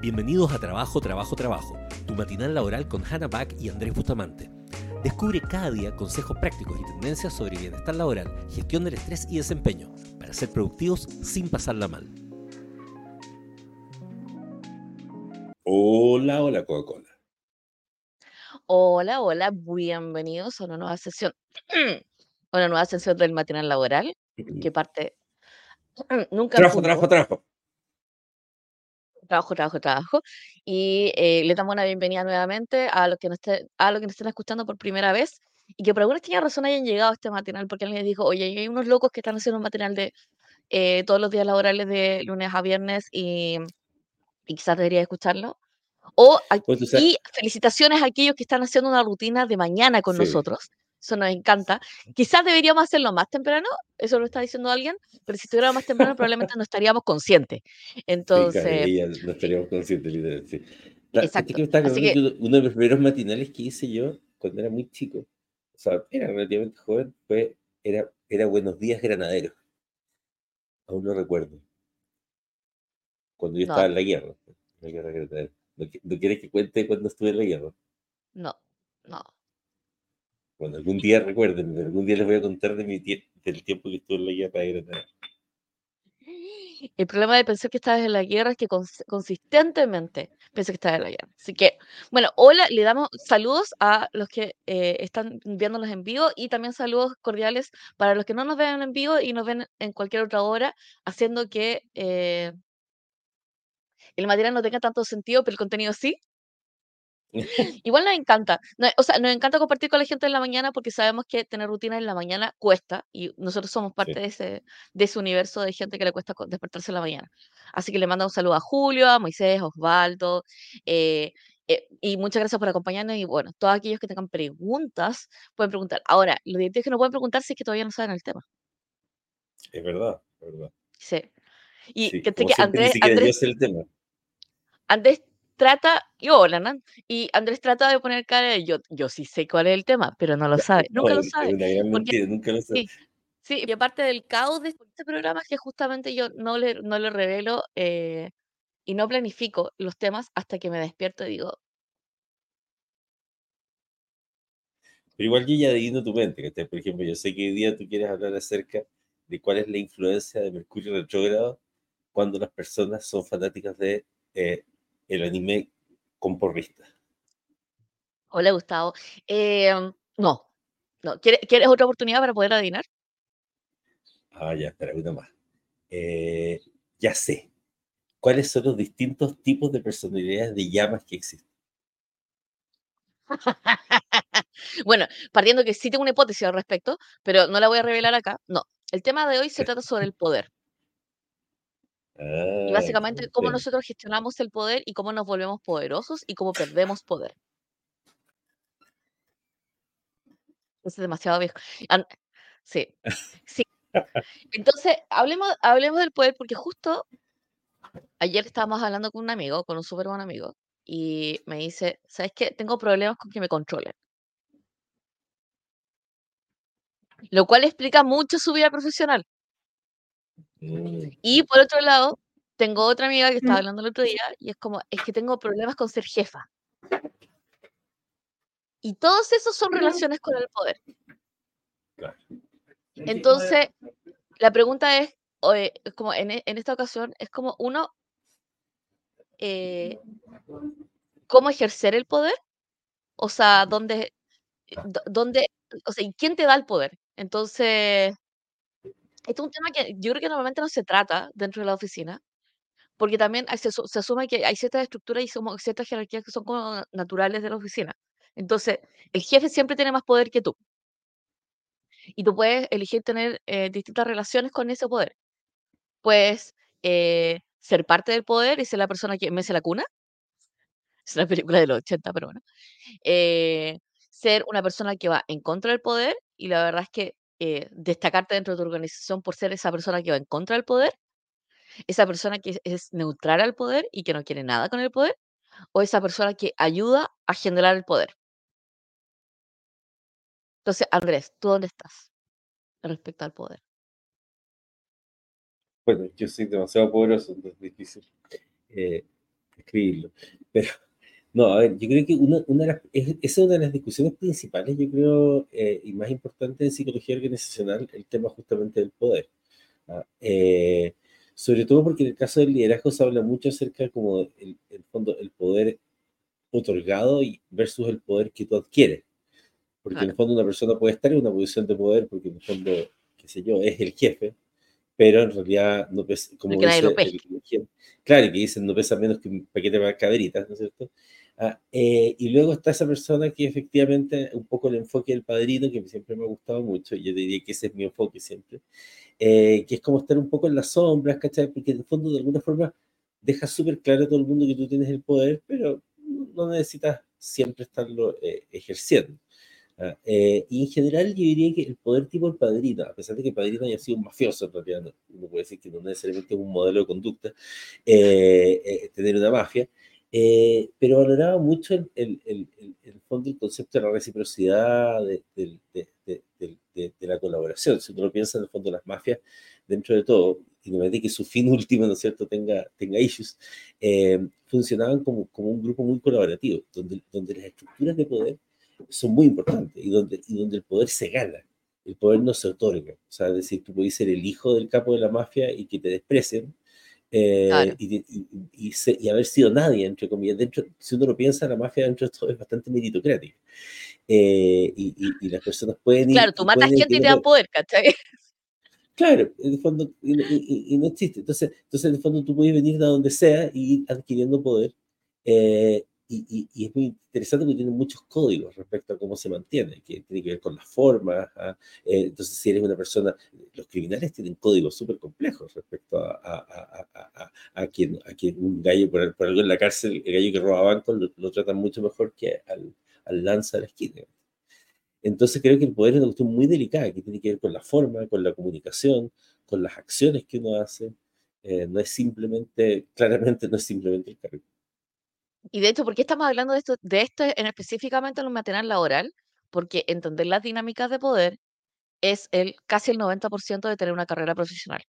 Bienvenidos a Trabajo, Trabajo, Trabajo, tu matinal laboral con Hannah Back y Andrés Bustamante. Descubre cada día consejos prácticos y tendencias sobre bienestar laboral, gestión del estrés y desempeño, para ser productivos sin pasarla mal. Hola, hola Coca-Cola. Hola, hola, bienvenidos a una nueva sesión, una nueva sesión del matinal laboral, que parte nunca Trabajo, trabajo, trabajo. Trabajo, trabajo, trabajo, y eh, le damos una bienvenida nuevamente a los que nos esté- a los que nos estén escuchando por primera vez y que por alguna extraña razón hayan llegado a este matinal porque alguien les dijo, oye, hay unos locos que están haciendo un matinal de eh, todos los días laborales de lunes a viernes y, y quizás debería escucharlo. O, Pues tú sabes, y felicitaciones a aquellos que están haciendo una rutina de mañana con sí, nosotros. Eso nos encanta. Quizás deberíamos hacerlo más temprano, eso lo está diciendo alguien, pero si estuviera más temprano probablemente no estaríamos conscientes. Entonces, no estaríamos conscientes, literal, sí. Que Así que, uno de los primeros matinales que hice yo cuando era muy chico, o sea, era relativamente joven, fue, era, era Buenos Días Granaderos, aún lo recuerdo, cuando yo estaba en la guerra, en la guerra. ¿No, no quieres que cuente cuando estuve en la guerra? no, no. Bueno, algún día recuerden, algún día les voy a contar de mi del tiempo que estuve en la guerra de Granaderos. El problema de pensar que estás en la guerra es que cons- consistentemente pensé que estás en la guerra. Así que, bueno, hola, le damos saludos a los que eh, están viéndonos en vivo y también saludos cordiales para los que no nos ven en vivo y nos ven en cualquier otra hora, haciendo que eh, el material no tenga tanto sentido, pero el contenido sí. Igual nos encanta, no- o sea, nos encanta compartir con la gente en la mañana porque sabemos que tener rutina en la mañana cuesta y nosotros somos parte Sí. de ese, de ese universo de gente que le cuesta despertarse en la mañana. Así que le mando un saludo a Julio, a Moisés, a Osvaldo, eh, eh, y muchas gracias por acompañarnos y bueno, todos aquellos que tengan preguntas pueden preguntar. Ahora, lo es que no pueden preguntar si es que todavía no saben el tema. Es verdad, es verdad. Sí. Y Sí, que, que Andrés, el tema. Andrés trata, y hola, Nan, y Andrés trata de poner cara de yo, yo sí sé cuál es el tema, pero no lo sabe, nunca lo sabe, porque mentira, nunca lo sé. sí, sí, y aparte del caos de este programa es que justamente yo no le, no le revelo eh, y no planifico los temas hasta que me despierto y digo, Pero igual yo ya adivino tu mente, ¿cachai? Por ejemplo, yo sé que hoy día tú quieres hablar acerca de cuál es la influencia de Mercurio retrógrado cuando las personas son fanáticas de eh, el anime con porristas. hola Gustavo, Eh, no, no, ¿quieres, ¿quieres otra oportunidad para poder adivinar? Ah, ya, espera, una más. Eh, ya sé. ¿Cuáles son los distintos tipos de personalidades de llamas que existen? Bueno, partiendo que sí tengo una hipótesis al respecto, pero no la voy a revelar acá, no, el tema de hoy se trata sobre el poder. Y Ah, básicamente cómo nosotros gestionamos el poder y cómo nos volvemos poderosos y cómo perdemos poder. Eso es demasiado viejo. An- sí, sí. Entonces, hablemos, hablemos del poder porque justo ayer estábamos hablando con un amigo, con un súper buen amigo, y me dice, ¿sabes qué? Tengo problemas con que me controlen. Lo cual explica mucho su vida profesional. Mm, Y por otro lado, tengo otra amiga que estaba hablando el otro día y es como, es que tengo problemas con ser jefa. Y todos esos son relaciones con el poder. Entonces, la pregunta es, como en, e- en esta ocasión, es como uno, eh, ¿cómo ejercer el poder? O sea, ¿dónde, dó- dónde, o sea, ¿y quién te da el poder? Entonces, este es un tema que yo creo que normalmente no se trata dentro de la oficina, porque también se, se asume que hay ciertas estructuras y como ciertas jerarquías que son como naturales de la oficina. Entonces, el jefe siempre tiene más poder que tú, y tú puedes elegir tener eh, distintas relaciones con ese poder. Puedes eh, ser parte del poder y ser la persona que mece la cuna, es una película de los 80, pero bueno. eh, ser una persona que va en contra del poder y la verdad es que eh, destacarte dentro de tu organización por ser esa persona que va en contra del poder, esa persona que es, neutral al poder y que no quiere nada con el poder, o esa persona que ayuda a generar el poder. Entonces, Andrés, ¿tú dónde estás respecto al poder? Bueno, yo soy demasiado poderoso, entonces es difícil. Eh, escribirlo. Pero, no, a ver, yo creo que una, una de las, esa es una de las discusiones principales, yo creo, eh, y más importante en psicología organizacional, el tema justamente del poder. Eh, sobre todo porque en el caso del liderazgo se habla mucho acerca como el, el fondo, el poder otorgado versus el poder que tú adquieres. Porque en el fondo una persona puede estar en una posición de poder porque en el fondo, qué sé yo, es el jefe, pero en realidad no pesa, como dice, el, claro, que dicen no pesa menos que un paquete de caberitas, ¿no es cierto? Ah, eh, y luego está esa persona que efectivamente, un poco el enfoque del padrino, que siempre me ha gustado mucho, yo diría que ese es mi enfoque siempre, eh, que es como estar un poco en las sombras, ¿cachai? Porque en el fondo, de alguna forma, deja súper claro a todo el mundo que tú tienes el poder, pero no necesitas siempre estarlo eh, ejerciendo. Ah, y en general yo diría que el poder tipo el padrino, a pesar de que el padrino haya sido un mafioso, uno puede decir que no necesariamente es un modelo de conducta, tener una mafia, eh, pero valoraba mucho el, el, el, el, fondo, el concepto de la reciprocidad, de, de, de, de, la colaboración. Si uno lo piensa en el fondo, las mafias, dentro de todo, no me que su fin último, ¿no es cierto?, tenga, tenga issues, eh, funcionaban como, como un grupo muy colaborativo, donde, donde las estructuras de poder son muy importantes y donde, y donde el poder se gana. El poder no se otorga. O sea, es decir, tú puedes ser el hijo del capo de la mafia y que te desprecien, eh, y, haber sido nadie, entre comillas. Dentro, si uno lo piensa, la mafia dentro de esto es bastante meritocrática. Eh, y, las personas pueden ir. Claro, tú matas gente y te dan poder, ¿cachai? Claro, en el fondo, y, no existe. Entonces, entonces, en el fondo, tú puedes venir de donde sea y ir adquiriendo poder. Eh, y, y, es muy interesante porque tiene muchos códigos respecto a cómo se mantiene, que tiene que ver con las formas. ¿ah? Eh, entonces, si eres una persona, los criminales tienen códigos súper complejos respecto a, a, a, a, quien, a quien un gallo, por, por, algo en la cárcel, el gallo que roba bancos lo, lo tratan mucho mejor que al, al lanza de la esquina. Entonces, creo que el poder es una cuestión muy delicada que tiene que ver con la forma, con la comunicación, con las acciones que uno hace. Eh, no es simplemente, claramente, no es simplemente el cargo. Y de hecho, ¿por qué estamos hablando de esto, de esto en específicamente en un material laboral? Porque entender las dinámicas de poder es el casi el 90% de tener una carrera profesional.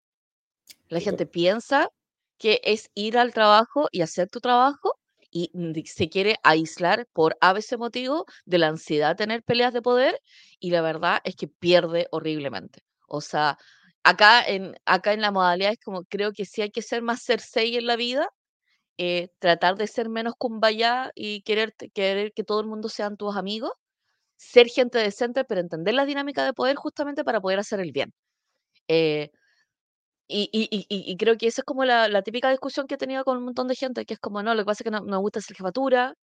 La gente piensa que es ir al trabajo y hacer tu trabajo y se quiere aislar por a veces motivo de la ansiedad de tener peleas de poder y la verdad es que pierde horriblemente. O sea, acá en, acá en la modalidad es como creo que sí hay que ser más Cersei en la vida eh, tratar de ser menos kumbaya y querer, querer que todo el mundo sean tus amigos, ser gente decente, pero entender la dinámica de poder justamente para poder hacer el bien. Eh, y, y, creo que esa es como la, típica discusión que he tenido con un montón de gente, que es como, no, lo que pasa es que no, no me gusta ser jefatura,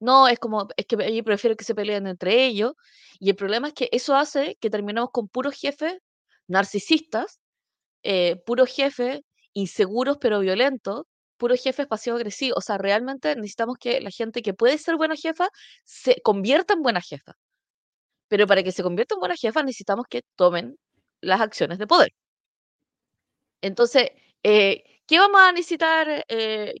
no, es como, es que yo prefiero que se peleen entre ellos, y el problema es que eso hace que terminemos con puros jefes narcisistas, eh, puros jefes inseguros pero violentos, puro jefe pasivo-agresivo. O sea, realmente necesitamos que la gente que puede ser buena jefa se convierta en buena jefa. Pero para que se convierta en buena jefa necesitamos que tomen las acciones de poder. Entonces, eh, ¿qué vamos a necesitar? Eh,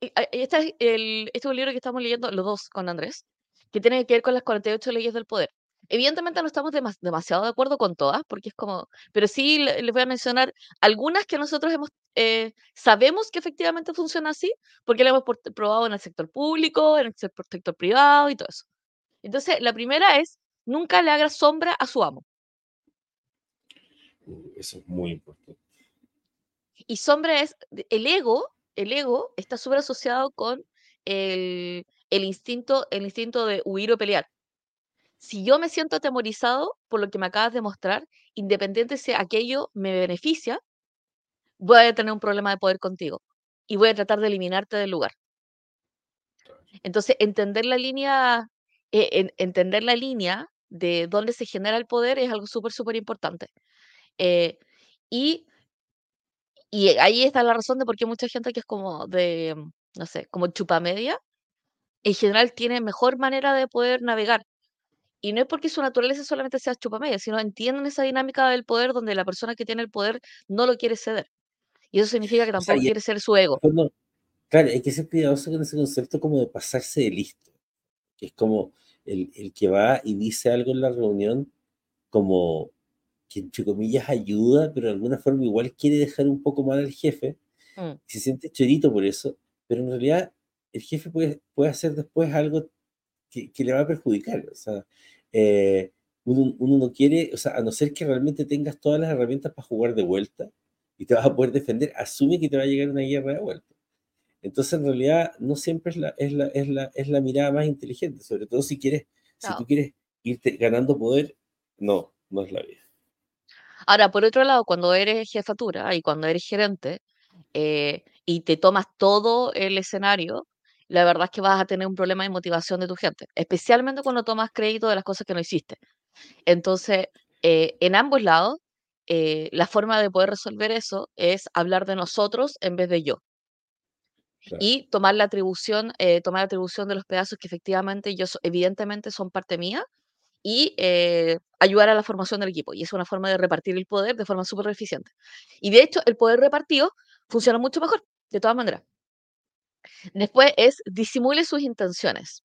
este, es el, este es un libro que estamos leyendo los dos con Andrés, que tiene que ver con las 48 leyes del poder. Evidentemente no estamos demasiado de acuerdo con todas, porque es como, pero sí les voy a mencionar algunas que nosotros hemos, eh, sabemos que efectivamente funciona así, porque lo hemos probado en el sector público, en el sector privado y todo eso. Entonces, la primera es, nunca le haga sombra a su amo. Uh, eso es muy importante. Y sombra es, el ego, el ego está súper asociado con el, el, instinto, el instinto de huir o pelear si yo me siento atemorizado por lo que me acabas de mostrar, independiente si aquello me beneficia, voy a tener un problema de poder contigo y voy a tratar de eliminarte del lugar. Entonces, entender la línea, eh, entender la línea de dónde se genera el poder es algo súper, súper importante. Eh, y, y ahí está la razón de por qué mucha gente que es como de, no sé, como chupa media, en general tiene mejor manera de poder navegar y no es porque su naturaleza solamente sea chupamedia, sino entienden esa dinámica del poder donde la persona que tiene el poder no lo quiere ceder. Y eso significa que tampoco quiere ser su ego. claro, hay que ser cuidadoso con ese concepto como de pasarse de listo. Que es como el, el que va y dice algo en la reunión como que entre comillas ayuda, pero de alguna forma igual quiere dejar un poco mal al jefe, mm. se siente chorito por eso, pero en realidad el jefe puede, puede hacer después algo que, que le va a perjudicar. O sea, eh, uno, uno, no quiere, o sea, a no ser que realmente tengas todas las herramientas para jugar de vuelta y te vas a poder defender, asume que te va a llegar una guerra de vuelta. Entonces, en realidad, no siempre es la, es la, es la, es la mirada más inteligente, sobre todo si quieres, no. si tú quieres irte ganando poder, no, no es la vida. Ahora, por otro lado, cuando eres jefatura y cuando eres gerente eh, y te tomas todo el escenario, la verdad es que vas a tener un problema de motivación de tu gente, especialmente cuando tomas crédito de las cosas que no hiciste. Entonces, eh, en ambos lados, eh, la forma de poder resolver eso es hablar de nosotros en vez de yo. Claro. Y tomar la atribución, eh, tomar la atribución de los pedazos que efectivamente yo, evidentemente son parte mía, y eh, ayudar a la formación del equipo. Y es una forma de repartir el poder de forma súper eficiente. Y de hecho, el poder repartido funciona mucho mejor, de todas maneras. Después es disimule sus intenciones.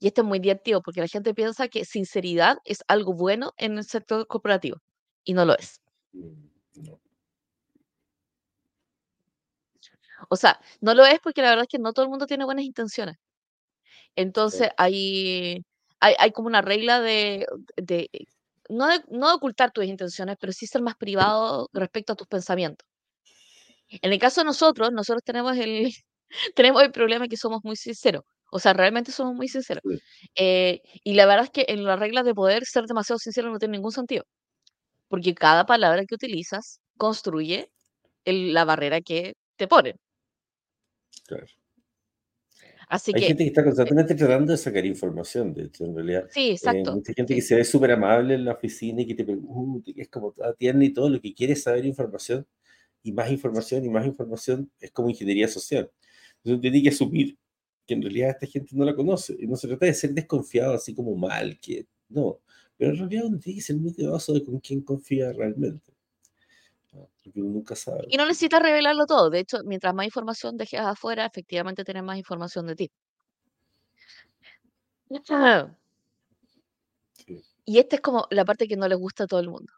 Y esto es muy divertido porque la gente piensa que sinceridad es algo bueno en el sector corporativo y no lo es. O sea, no lo es porque la verdad es que no todo el mundo tiene buenas intenciones. Entonces, hay, hay, hay, como una regla de, de, no de, no ocultar tus intenciones, pero sí ser más privado respecto a tus pensamientos. En el caso de nosotros, nosotros tenemos el, tenemos el problema que somos muy sinceros. O sea, realmente somos muy sinceros. Eh, y la verdad es que en las reglas de poder ser demasiado sincero no tiene ningún sentido. Porque cada palabra que utilizas construye el, la barrera que te ponen. Claro. Así Hay que, gente que está constantemente tratando de sacar información, de hecho, en realidad. Sí, exacto. Eh, mucha gente que se ve súper amable en la oficina y que te pregunta, que es como tierna y todo, lo que quiere saber información, y más información y más información es como ingeniería social. Entonces tiene que asumir que en realidad esta gente no la conoce, y no se trata de ser desconfiado así como mal, que no, pero en realidad uno tiene que ser muy cuidadoso de con quién confía realmente. Porque uno nunca sabe. Y no necesitas revelarlo todo. De hecho, mientras más información dejes afuera, efectivamente tienes más información de ti. Sí. Y esta es como la parte que no les gusta a todo el mundo.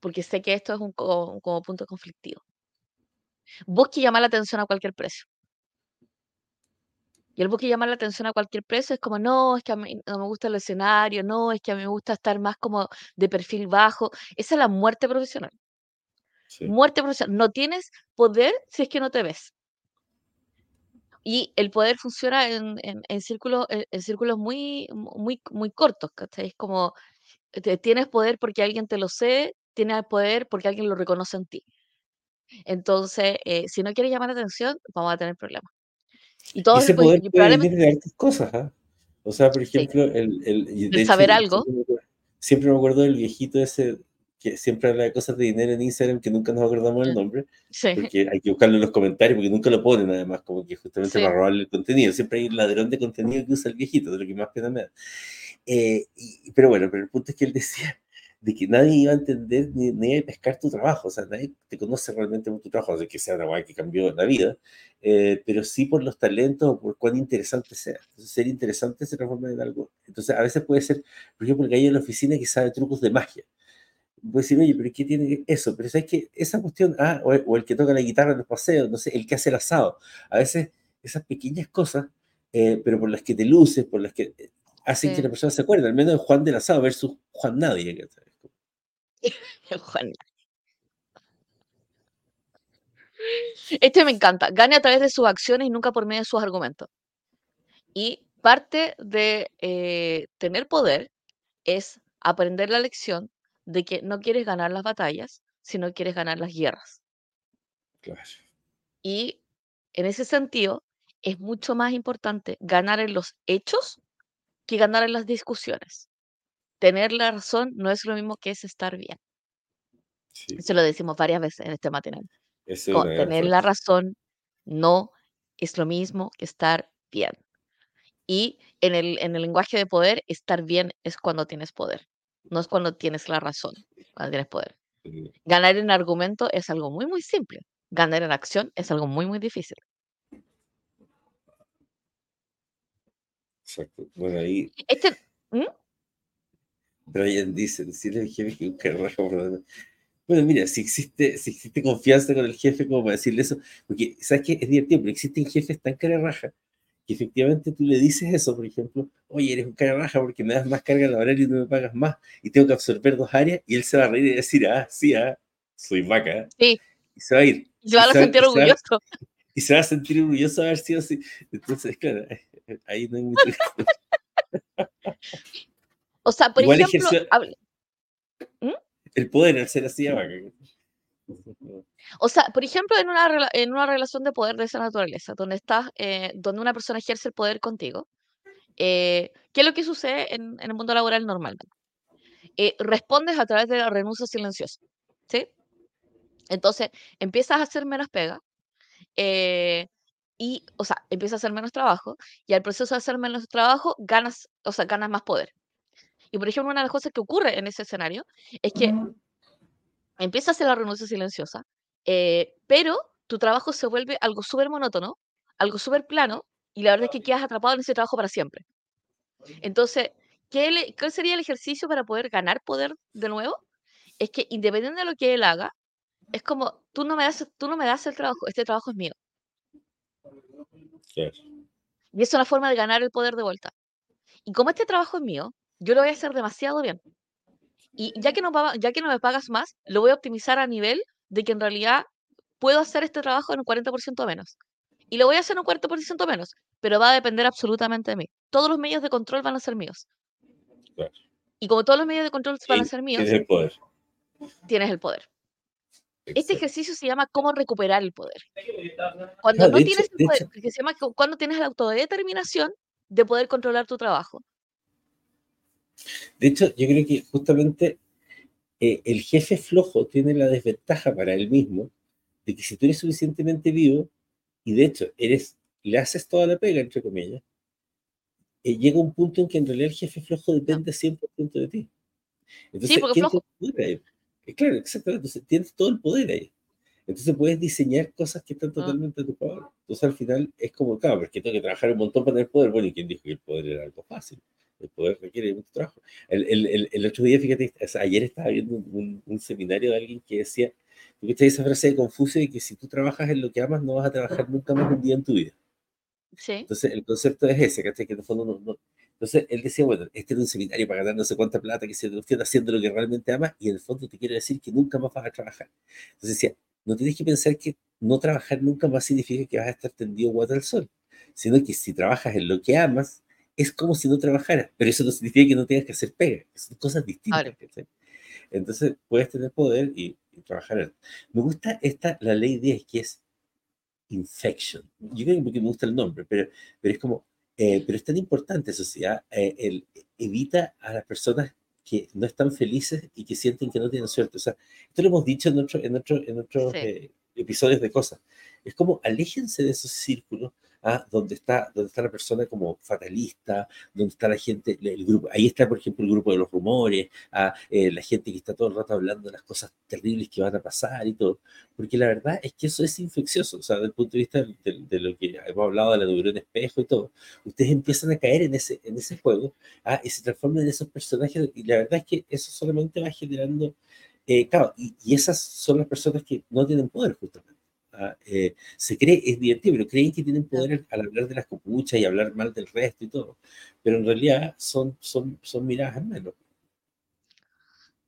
Porque sé que esto es un como, como punto conflictivo. Busque llamar la atención a cualquier precio. Y el busque llamar la atención a cualquier precio es como, no, es que a mí no me gusta el escenario, no, es que a mí me gusta estar más como de perfil bajo. Esa es la muerte profesional. Sí. Muerte profesional. No tienes poder si es que no te ves. Y el poder funciona en, en, en círculos, en, en círculos muy, muy, muy cortos, ¿cachai? Es como, te- tienes poder porque alguien te lo cede, tienes poder porque alguien lo reconoce en ti. Entonces, eh, si no quieres llamar la atención, vamos a tener problemas. Y todos, ese poder puede venir probablemente, de hartas cosas, ¿ah? O sea, por sí, ejemplo, el, el, y de el hecho, saber algo, siempre me acuerdo, del viejito ese que siempre habla de cosas de dinero en Instagram que nunca nos acordamos del eh, nombre, sí, porque hay que buscarlo en los comentarios, porque nunca lo ponen además, como que justamente para robarle el contenido. Siempre hay un ladrón de contenido que usa el viejito, de lo que más pena me da. Eh, y- pero bueno, pero el punto es que él decía de que nadie iba a entender ni, ni iba a pescar tu trabajo, o sea, nadie te conoce realmente por tu trabajo, o sea, que sea una guay que cambió la vida, eh, pero sí por los talentos o por cuán interesante sea. Entonces, ser interesante se transforma en algo. Entonces, a veces puede ser, por ejemplo, el gallo en la oficina que sabe trucos de magia. Puede decir, oye, pero ¿qué tiene que- eso? Pero sabes que esa cuestión, ah, o el, o el que toca la guitarra en los paseos, no sé, el que hace el asado. A veces esas pequeñas cosas, eh, pero por las que te luces, por las que hacen que sí. la persona se acuerde, al menos de Juan del asado versus Juan Nadie. Este me encanta. Gane a través de sus acciones y nunca por medio de sus argumentos. Y parte de eh, tener poder es aprender la lección de que no quieres ganar las batallas, sino quieres ganar las guerras. Claro. Y en ese sentido, es mucho más importante ganar en los hechos que ganar en las discusiones. Tener la razón no es lo mismo que es estar bien. Sí, Eso lo decimos varias veces en este matinal. es gran tener la razón no es lo mismo que estar bien. Y en el, en el lenguaje de poder, estar bien es cuando tienes poder, no es cuando tienes la razón, cuando tienes poder. Ganar en argumento es algo muy, muy simple. Ganar en acción es algo muy, muy difícil. Exacto. Bueno, ahí Este, ¿Mm? Brian dice, decirle al jefe que un carajo. Bueno, mira, si existe, si existe confianza con el jefe como para decirle eso, porque sabes que es divertido, pero existen jefes tan cara raja que efectivamente tú le dices eso, por ejemplo, oye, eres un cara baja porque me das más carga laboral y no me pagas más y tengo que absorber dos áreas y él se va a reír y decir, ah, sí, ah, soy vaca. Sí. Y se va a ir. Y se va a sentir orgulloso. Y se va a sentir orgulloso de haber sido así. Entonces, claro, ahí no hay mucho. o sea, por ejemplo, ¿Mm? el poder al ser así. O sea, por ejemplo, en una, en una relación de poder de esa naturaleza, donde estás, eh, donde una persona ejerce el poder contigo, eh, ¿qué es lo que sucede en, el mundo laboral normalmente? Eh, respondes a través de la renuncia silenciosa, ¿sí? Entonces, empiezas a hacer menos pega, y, o sea, empiezas a hacer menos trabajo, y al proceso de hacer menos trabajo, ganas, o sea, ganas más poder. Y, por ejemplo, una de las cosas que ocurre en ese escenario es que empieza a hacer la renuncia silenciosa, eh, pero tu trabajo se vuelve algo súper monótono, algo súper plano, y la verdad es que quedas atrapado en ese trabajo para siempre. Entonces, ¿qué ¿cuál sería el ejercicio para poder ganar poder de nuevo? Es que independiente de lo que él haga, es como, tú no me das, tú no me das el trabajo, este trabajo es mío. Y es una forma de ganar el poder de vuelta. Y como este trabajo es mío, yo lo voy a hacer demasiado bien. Y ya que, no, ya que no me pagas más, lo voy a optimizar a nivel de que en realidad puedo hacer este trabajo en un 40% menos. Y lo voy a hacer en un 40% menos, pero va a depender absolutamente de mí. Todos los medios de control van a ser míos. Y como todos los medios de control van a ser míos, tienes el poder. Tienes el poder. Este ejercicio se llama cómo recuperar el poder. Cuando no tienes el poder, se llama cuando tienes la autodeterminación de poder controlar tu trabajo. De hecho, yo creo que justamente eh, el jefe flojo tiene la desventaja para él mismo de que si tú eres suficientemente vivo y de hecho eres, le haces toda la pega, entre comillas, eh, llega un punto en que en realidad el jefe flojo depende 100% de ti. Entonces, sí, porque flojo. Eh, claro, exactamente. Entonces tienes todo el poder ahí. Entonces puedes diseñar cosas que están ah. totalmente a tu favor. Entonces al final es como, claro, porque tengo que trabajar un montón para tener poder. Bueno, ¿y quién dijo que el poder era algo fácil? el poder requiere mucho trabajo. El, el, el, otro día, fíjate, ayer estaba viendo un, un, seminario de alguien que decía, está esa frase de Confucio de que si tú trabajas en lo que amas, no vas a trabajar nunca más un día en tu vida. Sí. Entonces, el concepto es ese, ¿cachai? Que en el fondo no, Entonces, él decía, bueno, este es un seminario para ganar no sé cuánta plata, que se te haciendo lo que realmente amas, y en el fondo te quiere decir que nunca más vas a trabajar. Entonces decía, no tienes que pensar que no trabajar nunca más significa que vas a estar tendido guata al sol, sino que si trabajas en lo que amas, es como si no trabajaras, pero eso no significa que no tengas que hacer pega, son cosas distintas. Entonces puedes tener poder y, trabajar. Me gusta esta, la ley 10, que es infection. Yo creo que me gusta el nombre, pero, pero es como, eh, pero es tan importante sociedad, eh, el, evita a las personas que no están felices y que sienten que no tienen suerte. O sea, esto lo hemos dicho en, otro, en, otro, en otros eh, episodios de cosas. Es como, aléjense de esos círculos ¿ah? donde, está, donde está la persona como fatalista, donde está la gente, el grupo, ahí está, por ejemplo, el grupo de los rumores, eh, la gente que está todo el rato hablando de las cosas terribles que van a pasar y todo, porque la verdad es que eso es infeccioso, o sea, desde el punto de vista de, lo que hemos hablado de la neurona espejo y todo, ustedes empiezan a caer en ese, en ese juego ¿ah? y se transforman en esos personajes, y la verdad es que eso solamente va generando, eh, claro, y esas son las personas que no tienen poder justamente. Eh, se cree, es divertido, pero creen que tienen poder al hablar de las copuchas y hablar mal del resto y todo. Pero en realidad son, son, son miradas en menos.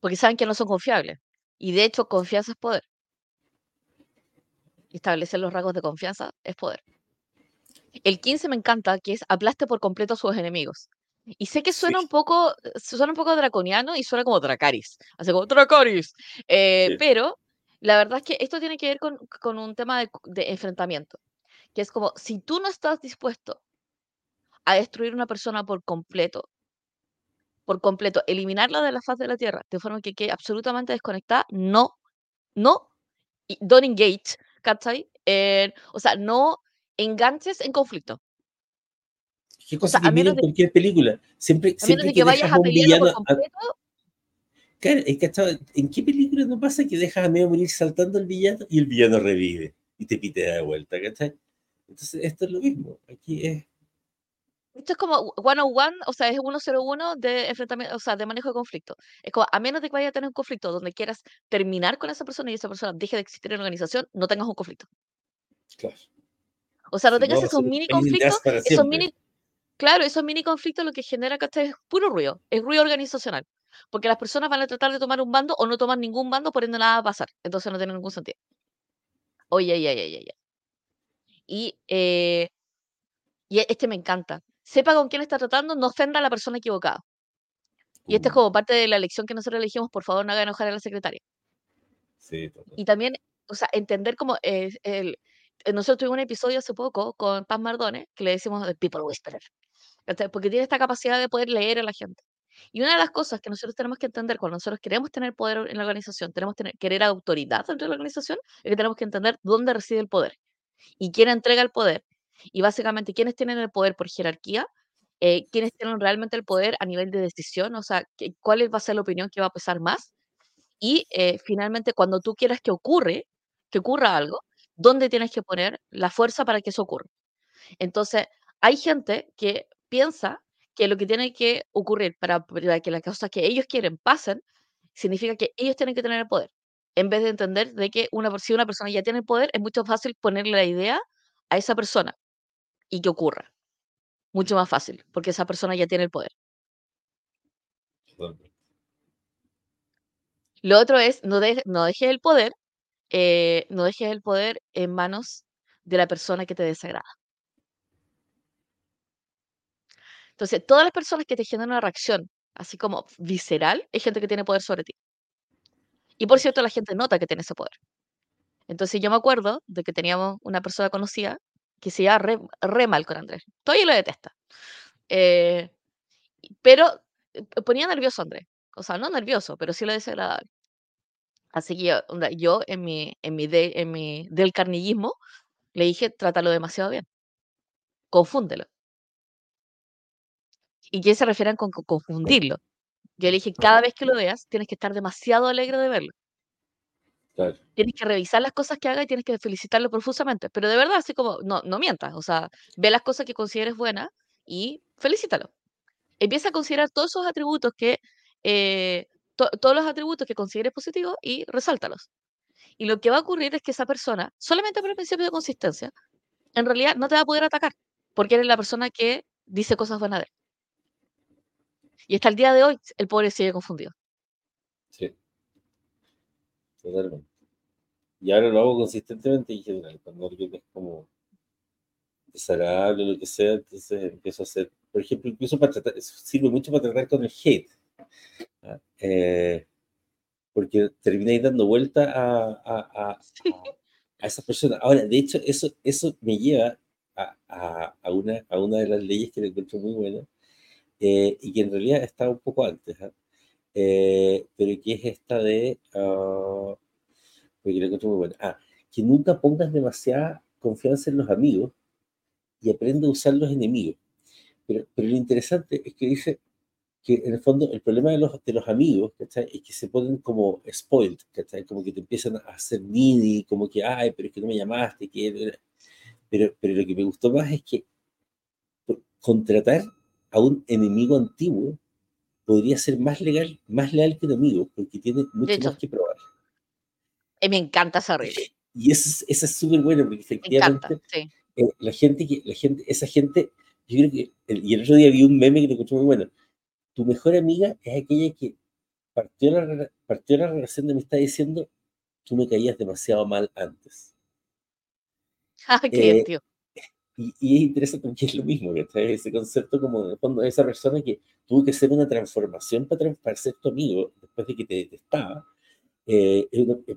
Porque saben que no son confiables. Y de hecho, confianza es poder. Establecer los rasgos de confianza es poder. El 15 me encanta, que es aplaste por completo a sus enemigos. Y sé que suena un poco, suena un poco draconiano y suena como Dracaris. Hace como Dracaris. Eh, pero la verdad es que esto tiene que ver con, un tema de, enfrentamiento, que es como, si tú no estás dispuesto a destruir una persona por completo, por completo, eliminarla de la faz de la Tierra, de forma que quede absolutamente desconectada, no, no, don't engage, ¿cachai? o sea, no enganches en conflicto. ¿Qué cosa que en cualquier película? Siempre, siempre que, vayas a pelear por completo, Claro, es que ¿en qué película no pasa que dejas a medio morir saltando al villano y el villano revive y te pitea de vuelta, ¿cachai? Entonces, esto es lo mismo. Aquí es. Esto es como 101, o sea, es 101 de enfrentamiento, o sea, de manejo de conflicto. Es como, a menos de que vaya a tener un conflicto donde quieras terminar con esa persona y esa persona deje de existir en la organización, no tengas un conflicto. Claro. O sea, no Si tengas no, esos mini conflictos, esos mini, claro, esos mini conflictos lo que genera, ¿cachai? Es puro ruido, es ruido organizacional. Porque las personas van a tratar de tomar un bando o no tomar ningún bando, por ende nada va a pasar. Entonces no tiene ningún sentido. Oye, oye, oye, oye. Y, eh, y este me encanta. Sepa con quién está tratando, no ofenda a la persona equivocada. Y este es Uh, como parte de la lección que nosotros elegimos, por favor, no haga enojar a la secretaria. sí, total. Y también, o sea, entender como eh, el, eh, nosotros tuvimos un episodio hace poco con Paz Mardones, que le decimos The People Whisperer, porque tiene esta capacidad de poder leer a la gente. Y una de las cosas que nosotros tenemos que entender cuando nosotros queremos tener poder en la organización, tenemos que tener, querer autoridad dentro de la organización, es que tenemos que entender dónde reside el poder y quién entrega el poder. Y básicamente, quiénes tienen el poder por jerarquía, eh, quiénes tienen realmente el poder a nivel de decisión, o sea, cuál va a ser la opinión que va a pesar más. Y eh, finalmente, cuando tú quieras que ocurre, que ocurra algo, ¿dónde tienes que poner la fuerza para que eso ocurra? Entonces, hay gente que piensa que lo que tiene que ocurrir para, para que las cosas que ellos quieren pasen, significa que ellos tienen que tener el poder, en vez de entender de que una, si una persona ya tiene el poder, es mucho fácil ponerle la idea a esa persona y que ocurra. Mucho más fácil, porque esa persona ya tiene el poder. Lo otro es, no, de- no dejes el poder, eh, no dejes el poder en manos de la persona que te desagrada. Entonces, todas las personas que te generan una reacción, así como visceral, es gente que tiene poder sobre ti. Y por cierto, la gente nota que tiene ese poder. Entonces, yo me acuerdo de que teníamos una persona conocida que se llevaba re, re mal con Andrés. Todavía lo detesta. Eh, pero eh, ponía nervioso a Andrés. O sea, no nervioso, pero sí lo desagradable. Así que yo, yo en mi, en mi, de- en mi del carnillismo le dije, trátalo demasiado bien. Confúndelo. ¿Y qué se refieren con co- confundirlo? Yo le dije, cada vez que lo veas, tienes que estar demasiado alegre de verlo. Claro. Tienes que revisar las cosas que haga y tienes que felicitarlo profusamente. Pero de verdad, así como, no, no mientas. O sea, ve las cosas que consideres buenas y felicítalo. Empieza a considerar todos esos atributos que, eh, to- todos los atributos que consideres positivos y resáltalos. Y lo que va a ocurrir es que esa persona, solamente por el principio de consistencia, en realidad no te va a poder atacar, porque eres la persona que dice cosas buenas de él. Y hasta el día de hoy, el pobre sigue confundido. Sí. Totalmente. Y ahora lo hago consistentemente en general. Cuando alguien es como desagradable o lo que sea, entonces empiezo a hacer, por ejemplo, incluso para tratar, sirve mucho para tratar con el hate. Eh, porque termináis dando vuelta a, a, a, esas personas. Ahora, de hecho, eso, eso me lleva a, a, a una, a una de las leyes que le encuentro muy buena eh, y que en realidad está un poco antes, ¿ah? Eh, pero que es esta de, ah, porque la encuentro muy buena, ah, que nunca pongas demasiada confianza en los amigos y aprende a usar los enemigos. Pero, pero lo interesante es que dice que en el fondo el problema de los, de los amigos, ¿cachai? Es que se ponen como spoiled, ¿cachai? Como que te empiezan a hacer needy, como que, ay, pero es que no me llamaste, que... Pero, pero lo que me gustó más es que contratar a un enemigo antiguo podría ser más legal, más leal que un amigo, porque tiene mucho hecho. más que probar. Y me encanta esa regla. Y eso es, súper bueno, porque encanta, efectivamente sí. eh, la gente que, la gente, esa gente, yo creo que, el, y el otro día vi un meme que lo encontré muy bueno. Tu mejor amiga es aquella que partió la, partió la relación de amistad diciendo, tú me caías demasiado mal antes. Ah, qué Eh, divertido. Y, y es interesante porque es lo mismo, que ese concepto como en el fondo de esa persona que tuvo que hacer una transformación para, para ser tu amigo después de que te detestaba, eh,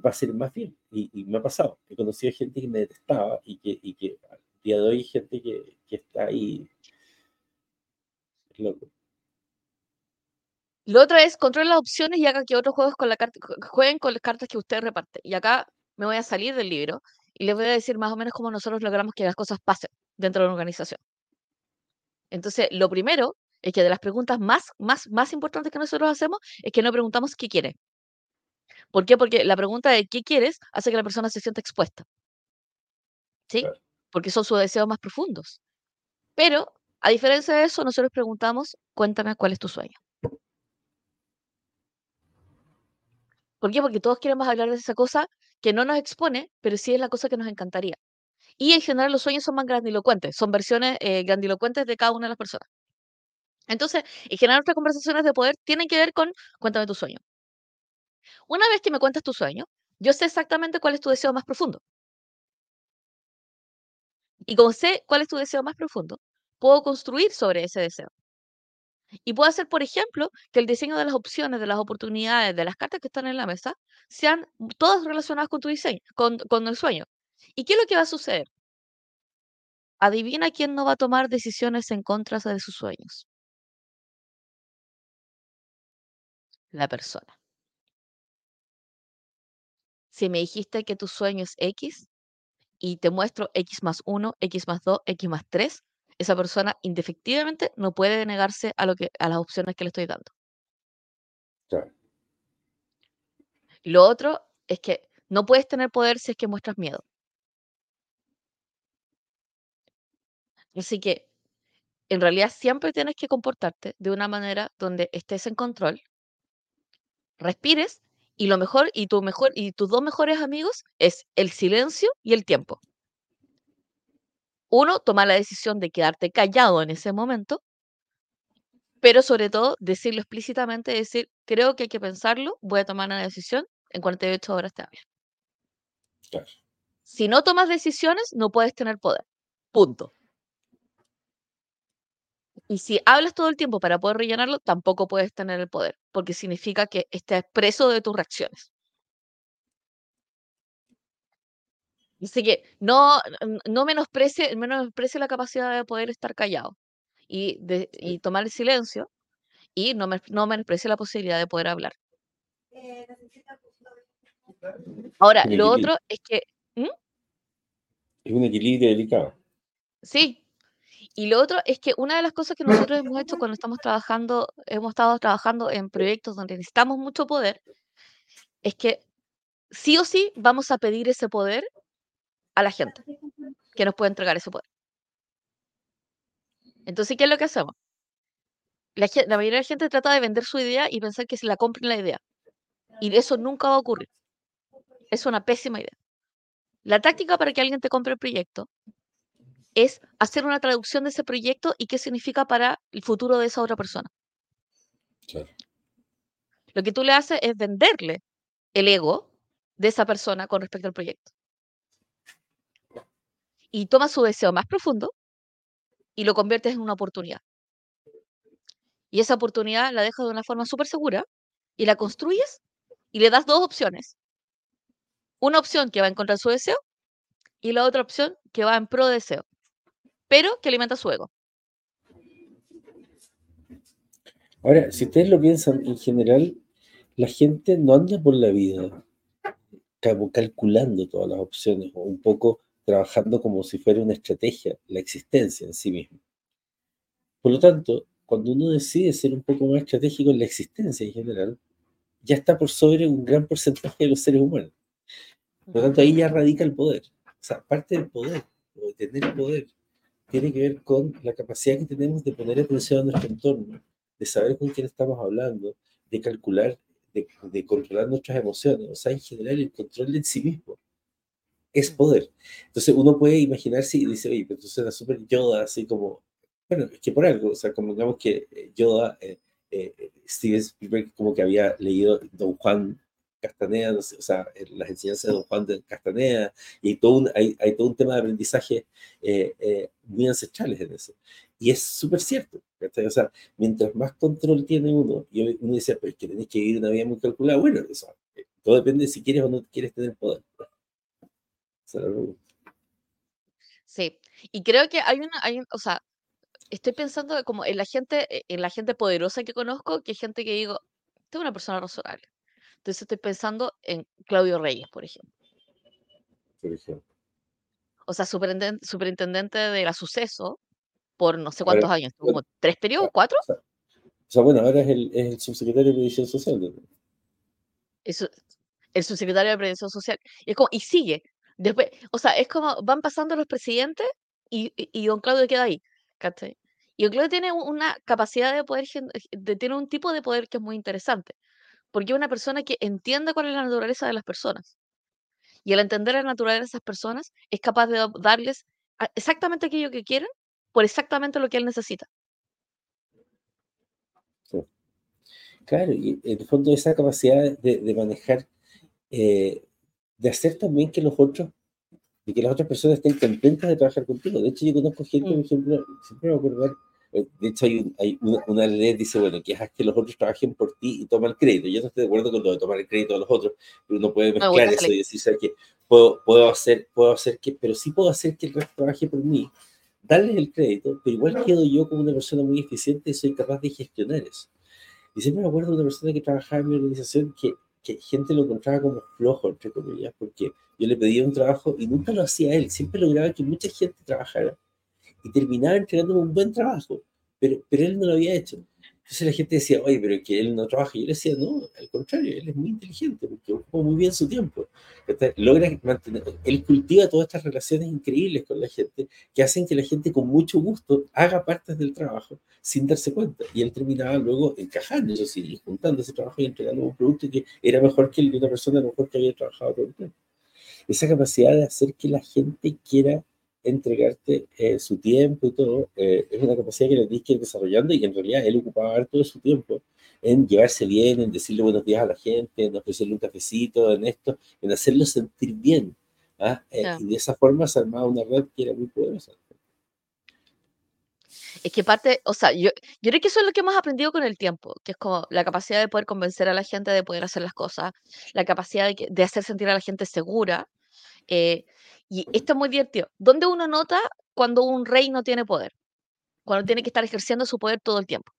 va a ser más bien. Y, y me ha pasado. He conocido gente que me detestaba y que, y que al día de hoy hay gente que, que está ahí. Es loco. Lo otro es controle las opciones y haga que otros juegos con la carta, ju- jueguen con las cartas que usted reparte. Y acá me voy a salir del libro y les voy a decir más o menos cómo nosotros logramos que las cosas pasen dentro de una organización. Entonces, lo primero es que de las preguntas más, más, más importantes que nosotros hacemos es que no preguntamos qué quiere. ¿Por qué? Porque la pregunta de qué quieres hace que la persona se sienta expuesta. ¿Sí? Porque son sus deseos más profundos. Pero, a diferencia de eso, nosotros preguntamos, cuéntame cuál es tu sueño. ¿Por qué? Porque todos queremos hablar de esa cosa que no nos expone, pero sí es la cosa que nos encantaría. Y en general los sueños son más grandilocuentes, son versiones eh, grandilocuentes de cada una de las personas. Entonces, en general nuestras conversaciones de poder tienen que ver con cuéntame tu sueño. Una vez que me cuentas tu sueño, yo sé exactamente cuál es tu deseo más profundo. Y como sé cuál es tu deseo más profundo, puedo construir sobre ese deseo. Y puedo hacer, por ejemplo, que el diseño de las opciones, de las oportunidades, de las cartas que están en la mesa, sean todas relacionadas con tu diseño, con, con el sueño. ¿Y qué es lo que va a suceder? Adivina quién no va a tomar decisiones en contra de sus sueños. La persona. Si me dijiste que tu sueño es X y te muestro X más 1, X más 2, X más 3, esa persona indefectivamente no puede negarse a, lo que, a las opciones que le estoy dando. Claro. Lo otro es que no puedes tener poder si es que muestras miedo. Así que en realidad siempre tienes que comportarte de una manera donde estés en control, respires y lo mejor y tu mejor y tus dos mejores amigos es el silencio y el tiempo. Uno, toma la decisión de quedarte callado en ese momento, pero sobre todo decirlo explícitamente, decir, creo que hay que pensarlo, voy a tomar una decisión, en 48 horas te. Claro. Si no tomas decisiones, no puedes tener poder. Punto. Y si hablas todo el tiempo para poder rellenarlo, tampoco puedes tener el poder, porque significa que estás preso de tus reacciones. Así que no, no menosprecie, menosprecie la capacidad de poder estar callado y, de, y tomar el silencio y no, no menosprecie la posibilidad de poder hablar. Ahora, lo otro es que... ¿Mm? Es un equilibrio delicado. Sí. Y lo otro es que una de las cosas que nosotros hemos hecho cuando estamos trabajando, hemos estado trabajando en proyectos donde necesitamos mucho poder, es que sí o sí vamos a pedir ese poder a la gente que nos puede entregar ese poder. Entonces, ¿qué es lo que hacemos? La, mayoría de la gente trata de vender su idea y pensar que se la compren la idea. Y eso nunca va a ocurrir. Es una pésima idea. La táctica para que alguien te compre el proyecto es hacer una traducción de ese proyecto y qué significa para el futuro de esa otra persona. Lo que tú le haces es venderle el ego de esa persona con respecto al proyecto y tomas su deseo más profundo y lo conviertes en una oportunidad. Y esa oportunidad la dejas de una forma súper segura y la construyes y le das dos opciones. Una opción que va en contra de su deseo y la otra opción que va en pro deseo, pero que alimenta su ego. Ahora, si ustedes lo piensan, en general, la gente no anda por la vida calculando todas las opciones o un poco trabajando como si fuera una estrategia, la existencia en sí misma. Por lo tanto, cuando uno decide ser un poco más estratégico en la existencia en general, ya está por sobre un gran porcentaje de los seres humanos. Por lo tanto, ahí ya radica el poder. O sea, parte del poder, o de tener poder, tiene que ver con la capacidad que tenemos de poner atención a nuestro entorno, de saber con quién estamos hablando, de calcular, de, de controlar nuestras emociones, o sea, en general el control de sí mismo es poder. Entonces uno puede imaginarse y dice, oye, pero entonces era súper Yoda, así como, bueno, es que por algo, o sea, como digamos que eh, Yoda, eh, eh, Steven Spielberg como que había leído Don Juan Castaneda, o sea, las enseñanzas de Don Juan de Castaneda, y todo un, hay, hay todo un tema de aprendizaje muy ancestrales en eso. Y es súper cierto, o sea, mientras más control tiene uno, y uno dice, pues que tenés que vivir una vida muy calculada, bueno, eso, todo depende de si quieres o no quieres tener poder. Sí, y creo que hay una, hay, o sea, estoy pensando como en la gente, e, en la gente poderosa que conozco, que hay gente que digo, tengo una persona razonable. Entonces estoy pensando en Claudio Reyes, por ejemplo. Por ejemplo. O sea, superintendente, de la suceso por no sé cuántos años, como tres periodos, cuatro. O sea, bueno, ahora es el, es el subsecretario de Previsión Social. Eso, el subsecretario de Previsión Social. Y es como, y sigue. Después, o sea, es como van pasando los presidentes y, y, don Claudio queda ahí. Y don Claudio tiene una capacidad de poder, de, tiene un tipo de poder que es muy interesante, porque es una persona que entiende cuál es la naturaleza de las personas. Y al entender la naturaleza de esas personas, es capaz de darles exactamente aquello que quieren por exactamente lo que él necesita. Claro, y en el fondo esa capacidad de, manejar, eh, de hacer también que los otros, y que las otras personas estén contentas de trabajar contigo. De hecho, yo conozco gente, por mm. ejemplo, siempre me acuerdo, eh, de hecho hay, hay una, ley que dice, bueno, que hagas que los otros trabajen por ti y toma el crédito. Yo no estoy de acuerdo con lo de tomar el crédito de los otros, pero uno puede mezclar eso y decir, ¿sabes qué? Puedo, puedo, hacer, puedo hacer que, pero sí puedo hacer que el resto trabaje por mí, darles el crédito, pero igual quedo yo como una persona muy eficiente y soy capaz de gestionar eso. Y siempre me acuerdo de una persona que trabajaba en mi organización que, que gente lo encontraba como flojo, entre comillas, porque yo le pedía un trabajo y nunca lo hacía él, siempre lograba que mucha gente trabajara y terminaba entregándome un buen trabajo, pero, pero él no lo había hecho. Entonces la gente decía, oye, pero que él no trabaja. Y yo le decía, no, al contrario, él es muy inteligente, porque ocupa muy bien su tiempo. Logra mantener, él cultiva todas estas relaciones increíbles con la gente que hacen que la gente con mucho gusto haga partes del trabajo sin darse cuenta. Y él terminaba luego encajando, eso sí, juntando ese trabajo y entregando un producto que era mejor que el de una persona mejor que había trabajado todo el tiempo. Esa capacidad de hacer que la gente quiera entregarte eh, su tiempo y todo, eh, es una capacidad que le tienes que ir desarrollando y en realidad él ocupaba todo su tiempo en llevarse bien, en decirle buenos días a la gente, en ofrecerle un cafecito, en esto, en hacerlo sentir bien. ¿ah? Eh, y de esa forma se armaba una red que era muy poderosa. Es que parte, o sea, yo, yo creo que eso es lo que hemos aprendido con el tiempo, que es como la capacidad de poder convencer a la gente de poder hacer las cosas, la capacidad de, de hacer sentir a la gente segura, eh, y esto es muy divertido. ¿Dónde uno nota cuando un rey no tiene poder? Cuando tiene que estar ejerciendo su poder todo el tiempo.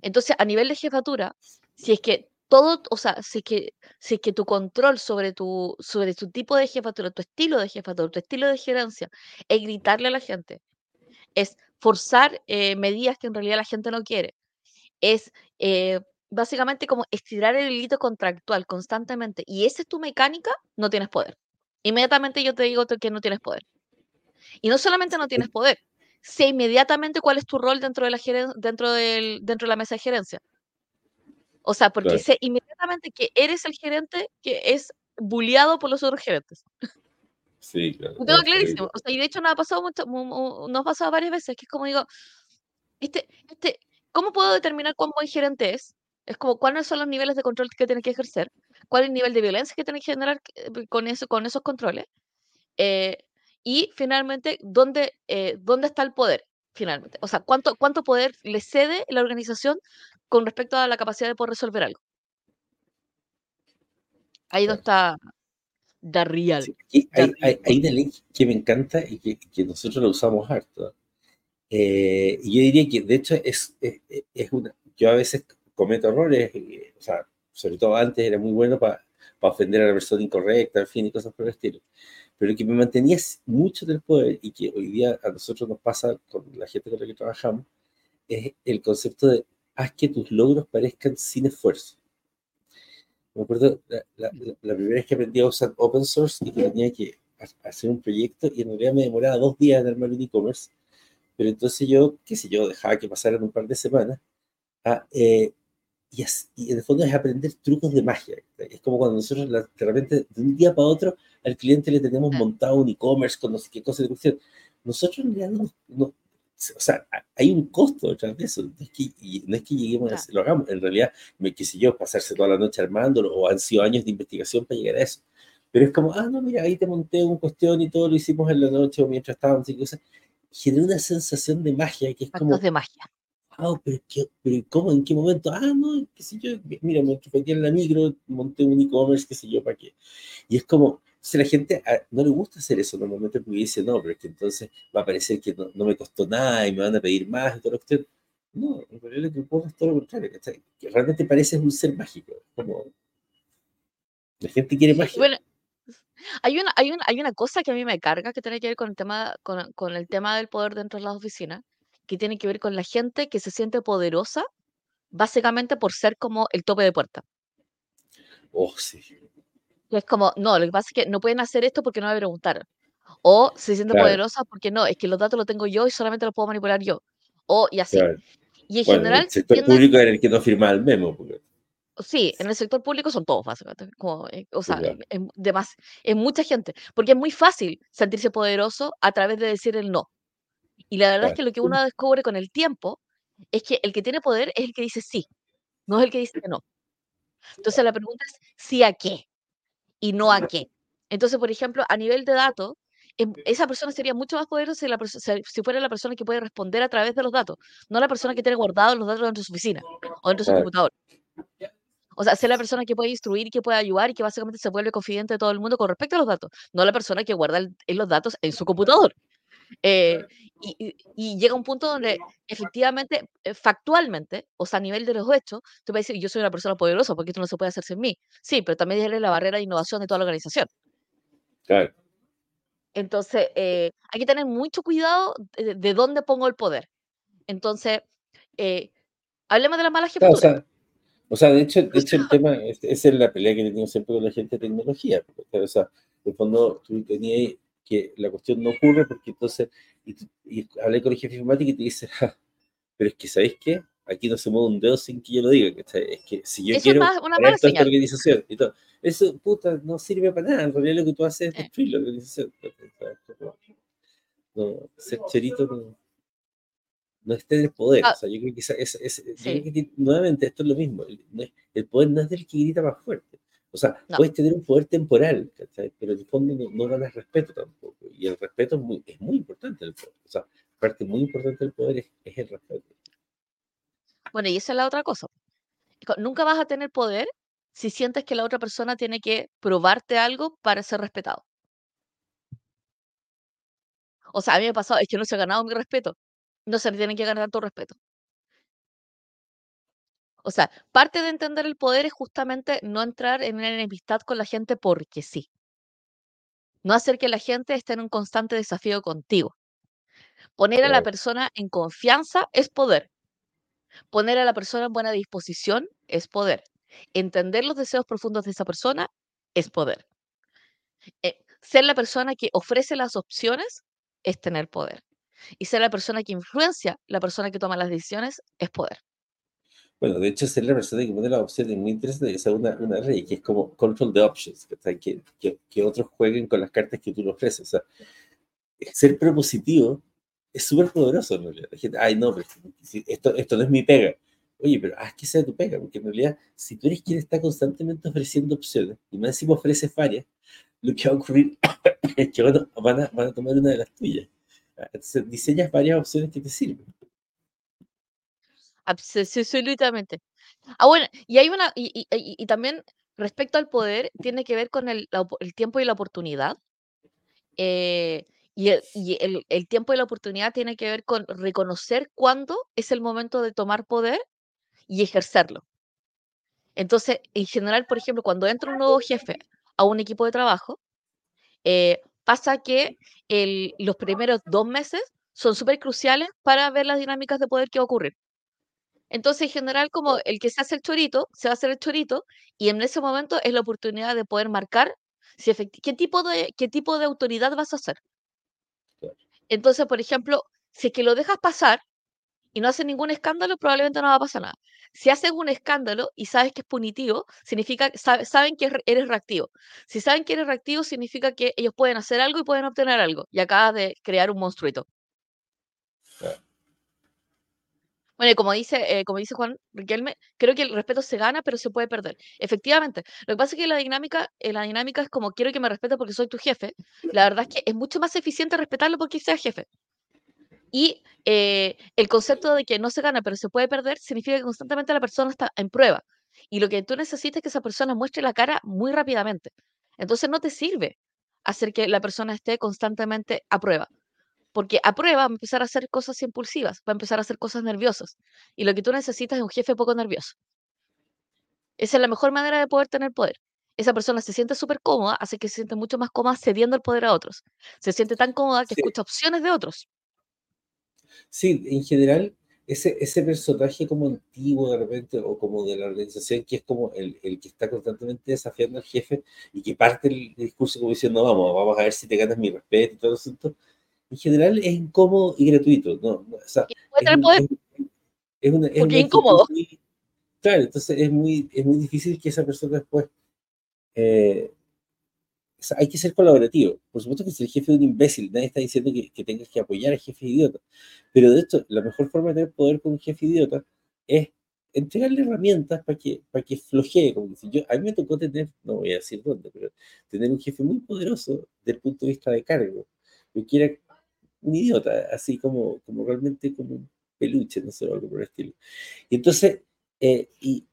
Entonces, a nivel de jefatura, si es que todo, o sea, si es que, si es que tu control sobre tu, sobre tu tipo de jefatura, tu estilo de jefatura, tu estilo de gerencia, es gritarle a la gente, es forzar eh, medidas que en realidad la gente no quiere, es eh, básicamente como estirar el hilito contractual constantemente y esa es tu mecánica, no tienes poder. Inmediatamente yo te digo que no tienes poder. Y no solamente no tienes poder, sé inmediatamente cuál es tu rol dentro de la, dentro del, dentro de la mesa de gerencia. O sea, porque sé inmediatamente que eres el gerente que es bulliado por los otros gerentes. Sí, claro. Lo tengo clarísimo. O sea, y de hecho nos ha pasado mucho, nos ha pasado varias veces, que es como digo, este, este, ¿cómo puedo determinar cuán buen gerente es? Es como cuáles son los niveles de control que tiene que ejercer, cuál es el nivel de violencia que tiene que generar eh, con, eso, con esos controles. Eh, y finalmente, ¿dónde, eh, ¿dónde está el poder? Finalmente. O sea, ¿cuánto, ¿cuánto poder le cede la organización con respecto a la capacidad de poder resolver algo? Ahí donde está da real. hay, una ley que me encanta y que, nosotros la usamos harto. y yo diría que, de hecho, es, es, es una. Yo a veces cometo errores, o sea, sobre todo antes era muy bueno para ofender a la persona incorrecta, en fin, y cosas por el estilo. Pero que me mantenía mucho del poder y que hoy día a nosotros nos pasa con la gente con la que trabajamos, es el concepto de haz que tus logros parezcan sin esfuerzo. Me acuerdo la, primera vez que aprendí a usar open source y que tenía que hacer un proyecto y en realidad me demoraba dos días en armar un e-commerce, pero entonces yo, qué sé yo, dejaba que pasaran un par de semanas ah, eh, y, en el fondo es aprender trucos de magia. Es como cuando nosotros de repente de un día para otro al cliente le tenemos montado un e-commerce con no sé qué cosa de cuestión. Nosotros en realidad no, o sea, hay un costo detrás de eso. No es que, no es que lleguemos a lo hagamos. En realidad, me qué sé yo, pasarse toda la noche armándolo o han sido años de investigación para llegar a eso. Pero es como, ah, no, mira, ahí te monté una cuestión y todo lo hicimos en la noche o mientras estábamos y cosas. Genera una sensación de magia que es como. de magia ah, pero, pero ¿cómo? ¿En qué momento? Ah, no, qué sé yo, mira, me metí en la micro, monté un e-commerce, qué sé yo, ¿para qué? Y es como, si la gente ah, no le gusta hacer eso normalmente porque dice, no, pero es que entonces va a parecer que no, no me costó nada y me van a pedir más y todo lo que No, en realidad lo que es todo lo contrario, que realmente pareces un ser mágico, como la gente quiere magia. Bueno, hay una, hay, una, hay una cosa que a mí me carga que tiene que ver con el tema, con, con el tema del poder dentro de las oficinas, que tiene que ver con la gente que se siente poderosa, básicamente por ser como el tope de puerta. Oh, sí. es como, no, lo que pasa es que no pueden hacer esto porque no me preguntaron. O se siente poderosa porque no, es que los datos los tengo yo y solamente los puedo manipular yo. O y así. Y en general. El sector público era el que no firmaba el memo. Sí, en el sector público son todos, básicamente. Como, eh, o sea, Ya, es, de más- es mucha gente. Porque es muy fácil sentirse poderoso a través de decir el no. Y la verdad es claro. que lo que uno descubre con el tiempo es que el que tiene poder es el que dice sí, no es el que dice que no. Entonces la pregunta es sí a qué y no a qué. Entonces, por ejemplo, a nivel de datos, em- esa persona sería mucho más poderosa si, la si fuera la persona que puede responder a través de los datos, no la persona que tiene guardados los datos dentro de su oficina o dentro de su Claro. computador. O sea, ser la persona que puede instruir, que puede ayudar y que básicamente se vuelve confidente de todo el mundo con respecto a los datos, no la persona que guarda el- los datos en su computador. Eh, y, y- llega un punto donde efectivamente, eh, factualmente, o sea, a nivel de los hechos, tú puedes decir, yo soy una persona poderosa porque esto no se puede hacer sin mí. Sí, pero también eres la barrera de innovación de toda la organización. Claro. Entonces, eh, hay que tener mucho cuidado de, de dónde pongo el poder. Entonces, eh, hablemos de la mala Claro, o sea, o sea, de hecho, de hecho el tema, es- esa es la pelea que he tenido siempre con la gente de tecnología. porque, O sea, el fondo tú tenías que la cuestión no ocurre porque entonces, y, y hablé con el jefe informático y te dice, "Ja, pero es que, ¿sabéis qué? Aquí no se mueve un dedo sin que yo lo diga. ¿cachai? Es que si yo Eso es quiero más- una mala señal. organización y todo, eso, puta, no sirve para nada. En realidad lo que tú haces es Eh. destruir la organización. No, ser chorito no, no es tener poder. Ah. O sea, yo creo que, esa- esa- esa- yo Sí. creo que nuevamente esto es lo mismo. El, es- el poder no es del que grita más fuerte. O sea, No. puedes tener un poder temporal, ¿cachai? pero en el fondo no, no ganas respeto tampoco. Y el respeto es muy, es muy importante del poder. O sea, parte muy importante del poder es, es el respeto. Bueno, y esa es la otra cosa. Co- Nunca vas a tener poder si sientes que la otra persona tiene que probarte algo para ser respetado. O sea, a mí me ha pasado, es que no se ha ganado mi respeto. No se tiene que ganar tanto respeto. O sea, parte de entender el poder es justamente no entrar en una enemistad con la gente porque sí. No hacer que la gente esté en un constante desafío contigo. Poner a la persona en confianza es poder. Poner a la persona en buena disposición es poder. Entender los deseos profundos de esa persona es poder. Eh, ser la persona que ofrece las opciones es tener poder. Y ser la persona que influencia, la persona que toma las decisiones, es poder. Bueno, de hecho, ser la persona que pone las opciones es muy interesante. Esa es una, una ley que es como control the options, que, que, que otros jueguen con las cartas que tú le ofreces. O sea, ser propositivo es súper poderoso en realidad. La gente, ay, no, pero si esto, esto no es mi pega. Oye, pero haz que sea tu pega, porque en realidad, si tú eres quien está constantemente ofreciendo opciones, y más encima ofreces varias, lo que va a ocurrir es que van a, van a, van a tomar una de las tuyas. Entonces, diseñas varias opciones que te sirven. Abs- Absolutamente. Ah, bueno, y hay una, y, y- y- y también respecto al poder, tiene que ver con el, la el tiempo y la oportunidad. eh, y el, y el- el tiempo y la oportunidad tiene que ver con reconocer cuándo es el momento de tomar poder y ejercerlo. Entonces, en general, por ejemplo, cuando entra un nuevo jefe a un equipo de trabajo, eh, pasa que el- los primeros dos meses son súper cruciales para ver las dinámicas de poder que ocurrir. Entonces, en general, como el que se hace el chorito, se va a hacer el chorito, y en ese momento es la oportunidad de poder marcar si qué tipo de, qué tipo de autoridad vas a hacer. Entonces, por ejemplo, si es que lo dejas pasar y no haces ningún escándalo, probablemente no va a pasar nada. Si haces un escándalo y sabes que es punitivo, significa sabe- saben que re- eres reactivo. Si saben que eres reactivo, significa que ellos pueden hacer algo y pueden obtener algo. Y acabas de crear un monstruito. Claro. Bueno, como dice, eh, como dice Juan Riquelme, creo que el respeto se gana, pero se puede perder. Efectivamente, lo que pasa es que la dinámica, eh, la dinámica es como quiero que me respete porque soy tu jefe. La verdad es que es mucho más eficiente respetarlo porque sea jefe. Y eh, el concepto de que no se gana, pero se puede perder, significa que constantemente la persona está en prueba. Y lo que tú necesitas es que esa persona muestre la cara muy rápidamente. Entonces no te sirve hacer que la persona esté constantemente a prueba. Porque a prueba va a empezar a hacer cosas impulsivas, va a empezar a hacer cosas nerviosas. Y lo que tú necesitas es un jefe poco nervioso. Esa es la mejor manera de poder tener poder. Esa persona se siente súper cómoda, hace que se siente mucho más cómoda cediendo el poder a otros. Se siente tan cómoda que Sí. escucha opciones de otros. Sí, en general, ese, ese personaje como antiguo de repente, o como de la organización, que es como el, el que está constantemente desafiando al jefe y que parte el discurso como diciendo, vamos, vamos a ver si te ganas mi respeto y todo el asunto, en general es incómodo y gratuito, ¿no? o sea, es, tener un- poder es- una, es una incómodo. muy- Claro, entonces es muy, es muy difícil que esa persona después... Eh, hay que ser colaborativo. Por supuesto que si el jefe es un imbécil, nadie está diciendo que, que tengas que apoyar al jefe idiota. Pero de esto, la mejor forma de tener poder con un jefe idiota es entregarle herramientas para que, para que flojee. Como yo, a mí me tocó tener, no voy a decir dónde, pero tener un jefe muy poderoso desde el punto de vista de cargo. Yo quiero un idiota, así como, como realmente como un peluche, no sé, algo por el estilo. Y entonces, eh, y,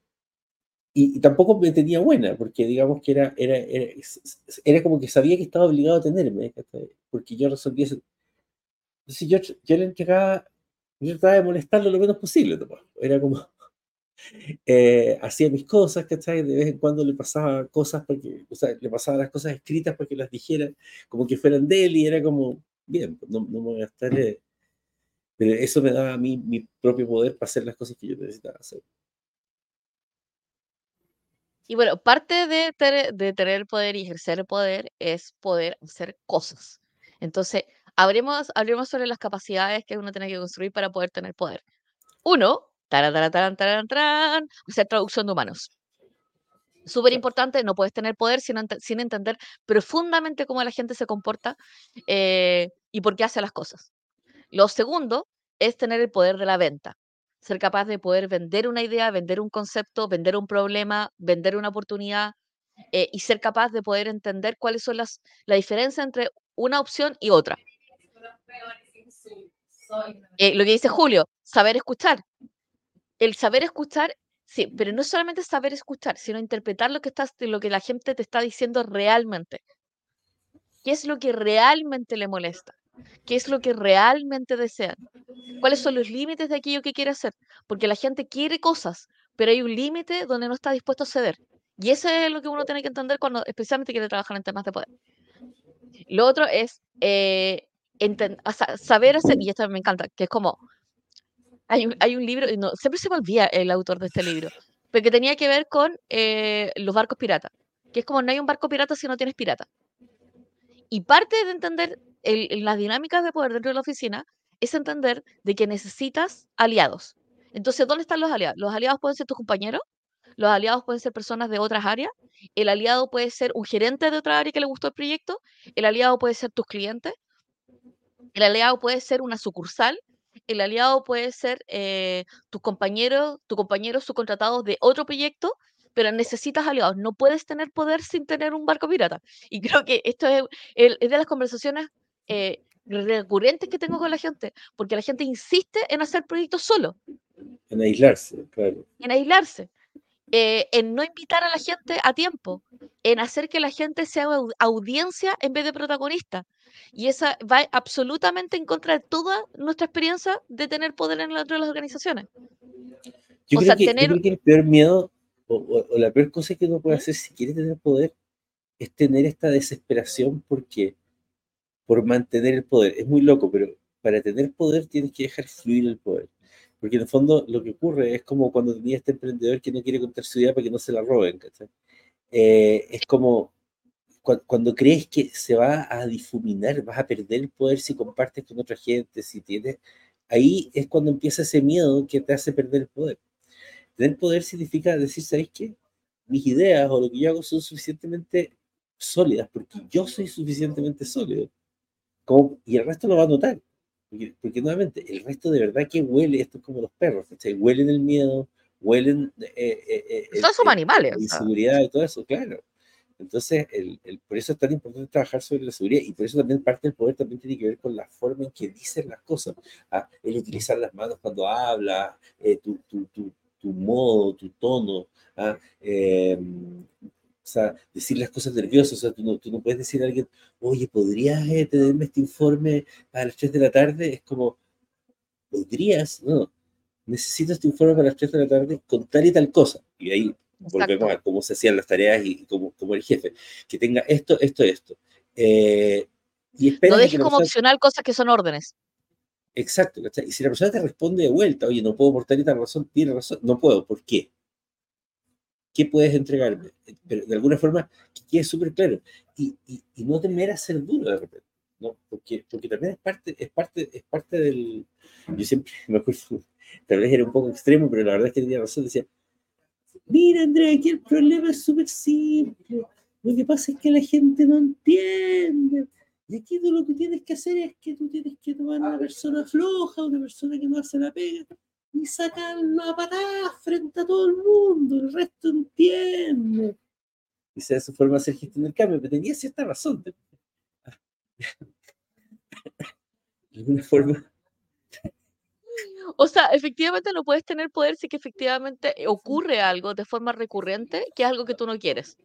y, tampoco me tenía buena, porque digamos que era, era, era, era, como que sabía que estaba obligado a tenerme, porque yo resolvía eso. Entonces yo, yo le entregaba, yo trataba de molestarlo lo menos posible, era como, eh, hacía mis cosas, ¿cachai? De vez en cuando le pasaba cosas, porque, o sea, le pasaba las cosas escritas para que las dijera, como que fueran de él, y era como, bien, no, no me voy a estar... Eh, pero eso me daba a mí mi propio poder para hacer las cosas que yo necesitaba hacer. Y bueno, parte de, de tener poder y ejercer poder es poder hacer cosas. Entonces, hablemos, hablemos sobre las capacidades que uno tiene que construir para poder tener poder. Uno, hacer traducción de humanos. Súper importante, no puedes tener poder sin, sin, entender profundamente cómo la gente se comporta eh, y por qué hace las cosas. Lo segundo es tener el poder de la venta, ser capaz de poder vender una idea, vender un concepto, vender un problema, vender una oportunidad eh, y ser capaz de poder entender cuáles son las la diferencia entre una opción y otra. Eh, lo que dice Julio, saber escuchar el saber escuchar, sí, pero no solamente saber escuchar, sino interpretar lo que, estás, lo que la gente te está diciendo realmente. ¿Qué es lo que realmente le molesta? ¿Qué es lo que realmente desean? ¿Cuáles son los límites de aquello que quiere hacer? Porque la gente quiere cosas, pero hay un límite donde no está dispuesto a ceder. Y eso es lo que uno tiene que entender cuando especialmente quiere trabajar en temas de poder. Lo otro es eh, saber hacer, y esto me encanta, que es como hay un, hay un libro, no, siempre se me olvida el autor de este libro, pero que tenía que ver con eh, los barcos piratas, que es como no hay un barco pirata si no tienes pirata. Y parte de entender las dinámicas de poder dentro de la oficina es entender de que necesitas aliados. Entonces, ¿dónde están los aliados? Los aliados pueden ser tus compañeros, los aliados pueden ser personas de otras áreas, el aliado puede ser un gerente de otra área que le gustó el proyecto, el aliado puede ser tus clientes, el aliado puede ser una sucursal el aliado puede ser eh, tus compañeros, tu compañeros subcontratados de otro proyecto, pero necesitas aliados. No puedes tener poder sin tener un barco pirata. Y creo que esto es, de las conversaciones eh, recurrentes que tengo con la gente, porque la gente insiste en hacer proyectos solo. En aislarse, claro. En aislarse. Eh, en no invitar a la gente a tiempo, en hacer que la gente sea audiencia en vez de protagonista. Y esa va absolutamente en contra de toda nuestra experiencia de tener poder en las, las organizaciones. Yo, creo que, el peor miedo o, la peor cosa que uno puede hacer si quiere tener poder es tener esta desesperación porque por mantener el poder. Es muy loco, pero para tener poder tienes que dejar fluir el poder. Porque en el fondo lo que ocurre es como cuando tenía este emprendedor que no quiere contar su idea para que no se la roben. Eh, es como cuando crees que se va a difuminar, vas a perder el poder si compartes con otra gente, si tienes... Ahí es cuando empieza ese miedo que te hace perder el poder. Tener poder significa decir, ¿sabes qué? Mis ideas o lo que yo hago son suficientemente sólidas, porque yo soy suficientemente sólido. Como, y el resto lo va a notar. Porque, nuevamente, el resto de verdad que huele, esto es como los perros, Huelen el miedo, huelen... Eh, eh, eh son animales. La inseguridad y todo eso, claro. Entonces, el, el, por eso es tan importante trabajar sobre la seguridad y por eso también parte del poder también tiene que ver con la forma en que dicen las cosas. ¿ah? El utilizar las manos cuando habla, eh, tu, tu, tu, tu, modo, tu tono. ¿ah? Eh, o sea, decir las cosas nerviosas. O sea, tú no, tú no puedes decir a alguien, oye, ¿podrías eh, tenerme este informe a las 3 de la tarde? Es como, ¿podrías? No, necesito este informe para las 3 de la tarde con tal y tal cosa. Y ahí volvemos a cómo se hacían las tareas y cómo, cómo el jefe, que tenga esto, esto, esto. Eh, y no dejes como opcional cosas que son órdenes. Exacto, y si la persona te responde de vuelta, oye, no puedo por tal y tal razón, tiene razón, no puedo, ¿por qué? ¿Qué puedes entregarme? Pero de alguna forma, que quede súper claro. Y, y, y, no temer a ser duro de repente, ¿no? Porque, porque también es parte, es, parte, es parte del... Yo siempre me acuerdo, tal vez era un poco extremo, pero la verdad es que tenía razón, decía, Mira, Andrea, aquí el problema es súper simple. Lo que pasa es que la gente no entiende. Y aquí tú lo que tienes que hacer es que tú tienes que tomar a una persona floja, una persona que no hace la pega, y sacarla a patada frente a todo el mundo. El resto entiende. Y es su forma de hacer gestión del cambio, pero tenía cierta razón. De alguna forma. O sea, efectivamente no puedes tener poder si que efectivamente ocurre algo de forma recurrente, que es algo que tú no quieres.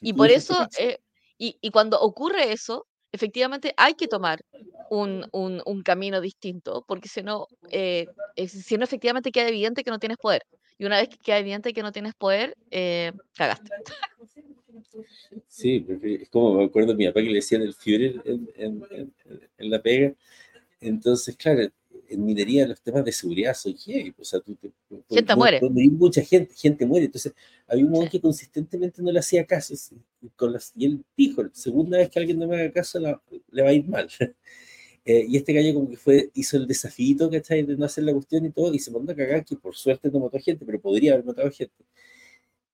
Y por eso, eh, y, y cuando ocurre eso, efectivamente hay que tomar un, un, un camino distinto, porque si no, eh, si no, efectivamente queda evidente que no tienes poder. Y una vez que queda evidente que no tienes poder, eh, cagaste. Sí, es como me acuerdo mi papá que le decían el Führer en, en, en, en la pega. Entonces, claro, en minería los temas de seguridad son heavy. O sea, tú te, gente muere. mucha gente, gente muere. Entonces, había un sí. que consistentemente no le hacía caso. Con las, y él dijo, segunda vez que alguien no me haga caso, la, le va a ir mal. Eh, y este gallo como que fue, hizo el desafío, ¿cachai? De no hacer la cuestión y todo, y se mandó a cagar, que por suerte no mató gente, pero podría haber matado gente.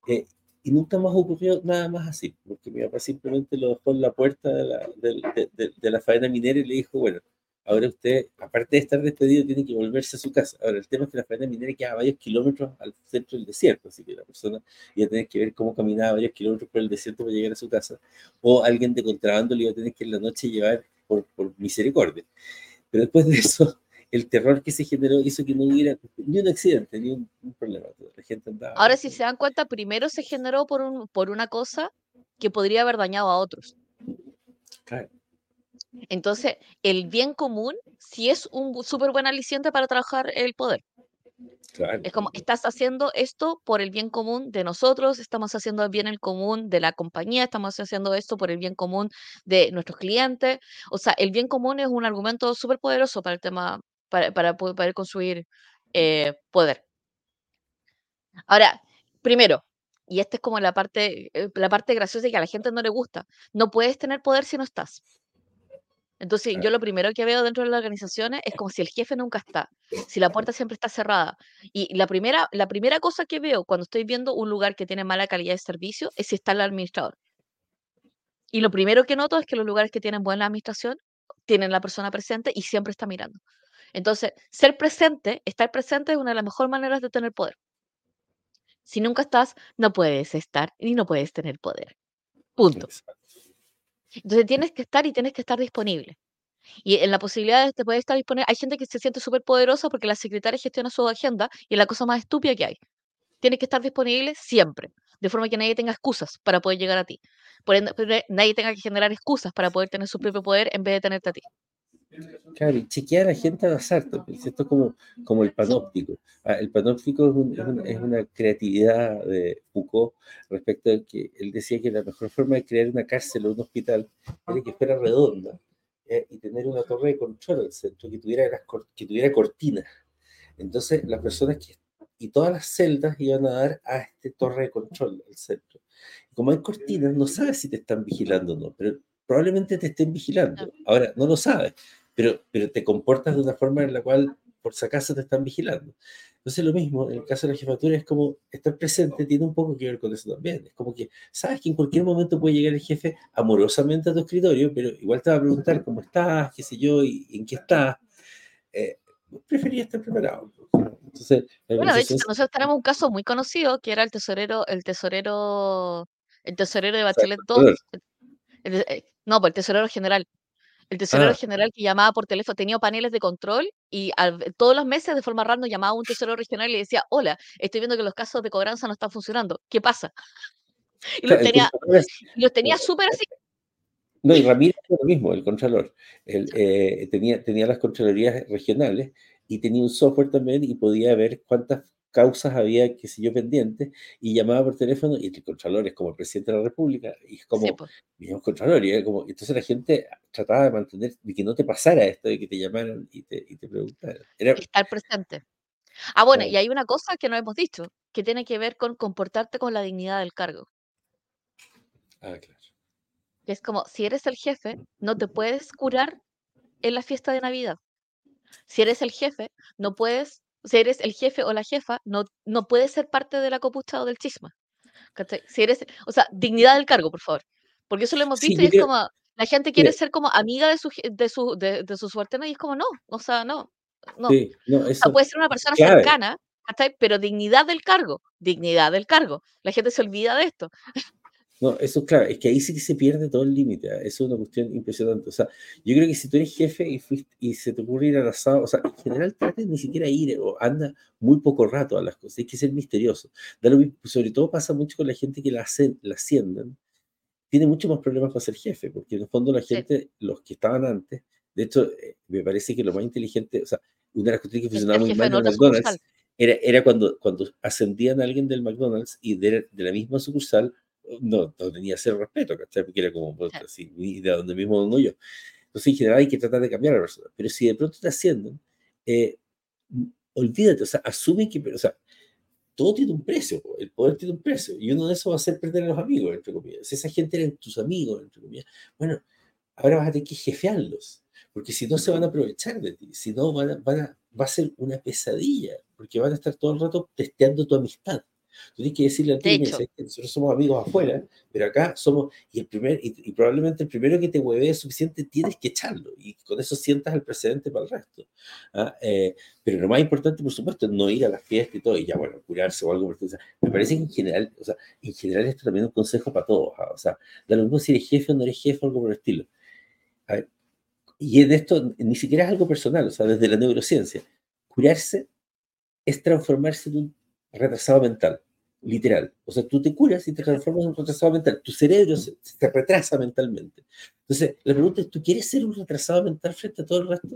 Eh, y nunca más ocurrió nada más así, porque mi papá simplemente lo dejó en la puerta de la, de, de, de la faena minera y le dijo, bueno, ahora usted, aparte de estar despedido, tiene que volverse a su casa. Ahora, el tema es que la faena minera queda varios kilómetros al centro del desierto, así que la persona iba a tener que ver cómo caminaba varios kilómetros por el desierto para llegar a su casa, o alguien de contrabando le iba a tener que en la noche llevar por, por misericordia. Pero después de eso, el terror que se generó hizo que no hubiera ni un accidente, ni un, un problema. La gente andaba. Ahora, si se dan cuenta, primero se generó por, un, por una cosa que podría haber dañado a otros. Claro. Entonces, el bien común sí es un súper buen aliciente para trabajar el poder. Es como, estás haciendo esto por el bien común de nosotros, estamos haciendo el bien el común de la compañía, estamos haciendo esto por el bien común de nuestros clientes. O sea, el bien común es un argumento súper poderoso para el tema, para, para poder construir eh, poder. Ahora, primero, y esta es como la parte, eh, la parte graciosa y que a la gente no le gusta, no puedes tener poder si no estás. Entonces, yo lo primero que veo dentro de las organizaciones es como si el jefe nunca está, si la puerta siempre está cerrada. Y la primera, la primera cosa que veo cuando estoy viendo un lugar que tiene mala calidad de servicio es si está el administrador. Y lo primero que noto es que los lugares que tienen buena administración tienen la persona presente y siempre está mirando. Entonces, ser presente, estar presente es una de las mejores maneras de tener poder. Si nunca estás, no puedes estar y no puedes tener poder. Punto. Exacto. Entonces tienes que estar y tienes que estar disponible. Y en la posibilidad de poder estar disponible, hay gente que se siente súper poderosa porque la secretaria gestiona su agenda y es la cosa más estúpida que hay. Tienes que estar disponible siempre, de forma que nadie tenga excusas para poder llegar a ti. Por ende, nadie tenga que generar excusas para poder tener su propio poder en vez de tenerte a ti. Claro, y chequear a la gente al azar, esto es como, como el panóptico. Ah, el panóptico es, un, es, una, es, una, creatividad de Foucault respecto a que él decía que la mejor forma de crear una cárcel o un hospital era que fuera redonda eh, y tener una torre de control al centro que tuviera, las, que tuviera cortinas. Entonces, las personas que y todas las celdas iban a dar a este torre de control al centro. Como hay cortinas, no sabes si te están vigilando o no, pero probablemente te estén vigilando. Ahora, no lo sabes, pero, pero te comportas de una forma en la cual, por si acaso, te están vigilando. Entonces, lo mismo, en el caso de la jefatura, es como estar presente, tiene un poco que ver con eso también. Es como que sabes que en cualquier momento puede llegar el jefe amorosamente a tu escritorio, pero igual te va a preguntar cómo estás, qué sé yo, y, en qué estás. Eh, prefería estar preparado. Entonces, bueno, de hecho, nosotros tenemos un caso muy conocido que era el tesorero, el tesorero, el tesorero de Bachelet 2. El, el, no, pues el tesorero general. El tesorero ah. general que llamaba por teléfono, tenía paneles de control y al, todos los meses de forma random llamaba a un tesorero regional y le decía, hola, estoy viendo que los casos de cobranza no están funcionando, ¿qué pasa? Y los tenía, los tenía súper así. No, y Ramírez lo mismo, el contralor. Él, eh, tenía, tenía las contralorías regionales y tenía un software también y podía ver cuántas causas había, qué sé yo, pendientes, y llamaba por teléfono, y el Contralor es como el presidente de la República, y es como, sí, pues. Contralor, y como, entonces la gente trataba de mantener, de que no te pasara esto, de que te llamaran y te, y te preguntaran. Era, Estar presente. Ah, bueno, y hay una cosa que no hemos dicho, que tiene que ver con comportarte con la dignidad del cargo. Ah, claro. Que es como, si eres el jefe, no te puedes curar en la fiesta de Navidad. Si eres el jefe, no puedes si eres el jefe o la jefa, no, no puedes ser parte de la copucha o del chisma. ¿cachai? Si eres, o sea, dignidad del cargo, por favor. Porque eso lo hemos Sí, visto yo y es creo- como, la gente quiere Mira. ser como amiga de su, de su, de, de su suerte, ¿no? Y es como, no, o sea, no, no. Sí, no, O sea, eso puede ser una persona clave. cercana, ¿cachai? Pero dignidad del cargo, dignidad del cargo. La gente se olvida de esto. No, eso es claro, es que ahí sí que se pierde todo el límite, ¿ah? eso es una cuestión impresionante. O sea, yo creo que si tú eres jefe y, fuiste, y se te ocurre ir al asado, o sea, en general trates ni siquiera ir o anda muy poco rato a las cosas, hay que ser misterioso. Sobre todo pasa mucho con la gente que la, hacen, la ascienden, tiene mucho más problemas para ser jefe, porque en el fondo la Sí. gente, los que estaban antes, de hecho, eh, me parece que lo más inteligente, o sea, una de las cuestiones que funcionaba muy mal en McDonald's sucursal. era, era cuando, cuando ascendían a alguien del McDonald's y de, de la misma sucursal, no, no tenía cero respeto, ¿cachai? Porque era como, Claro. así, de donde mismo vengo yo. Entonces, en general hay que tratar de cambiar a la persona. Pero si de pronto te ascienden, eh, olvídate, o sea, asume que, pero, o sea, todo tiene un precio, el poder tiene un precio, y uno de esos va a ser perder a los amigos, entre comillas. Si esa gente eran tus amigos, entre comillas, bueno, ahora vas a tener que jefearlos, porque si no se van a aprovechar de ti, si no van a, van a- va a ser una pesadilla, porque van a estar todo el rato testeando tu amistad. Tú tienes que decirle al De hecho. sabes que nosotros somos amigos afuera, pero acá somos, y el primer, y, y probablemente el primero que te hueve es suficiente, tienes que echarlo, y con eso sientas el precedente para el resto. ¿ah? Eh, pero lo más importante, por supuesto, es no ir a las fiestas y todo, y ya, bueno, curarse o algo. por el me parece que en general, o sea, en general esto también es un consejo para todos. ¿ah? O sea, da lo mismo si eres jefe o no eres jefe o algo por el estilo. A ver, y en esto ni siquiera es algo personal, o sea, desde la neurociencia. Curarse es transformarse en un retrasado mental, literal. O sea, tú te curas y te transformas en un retrasado mental. Tu cerebro se, se retrasa mentalmente. Entonces, la pregunta es, ¿tú quieres ser un retrasado mental frente a todo el resto?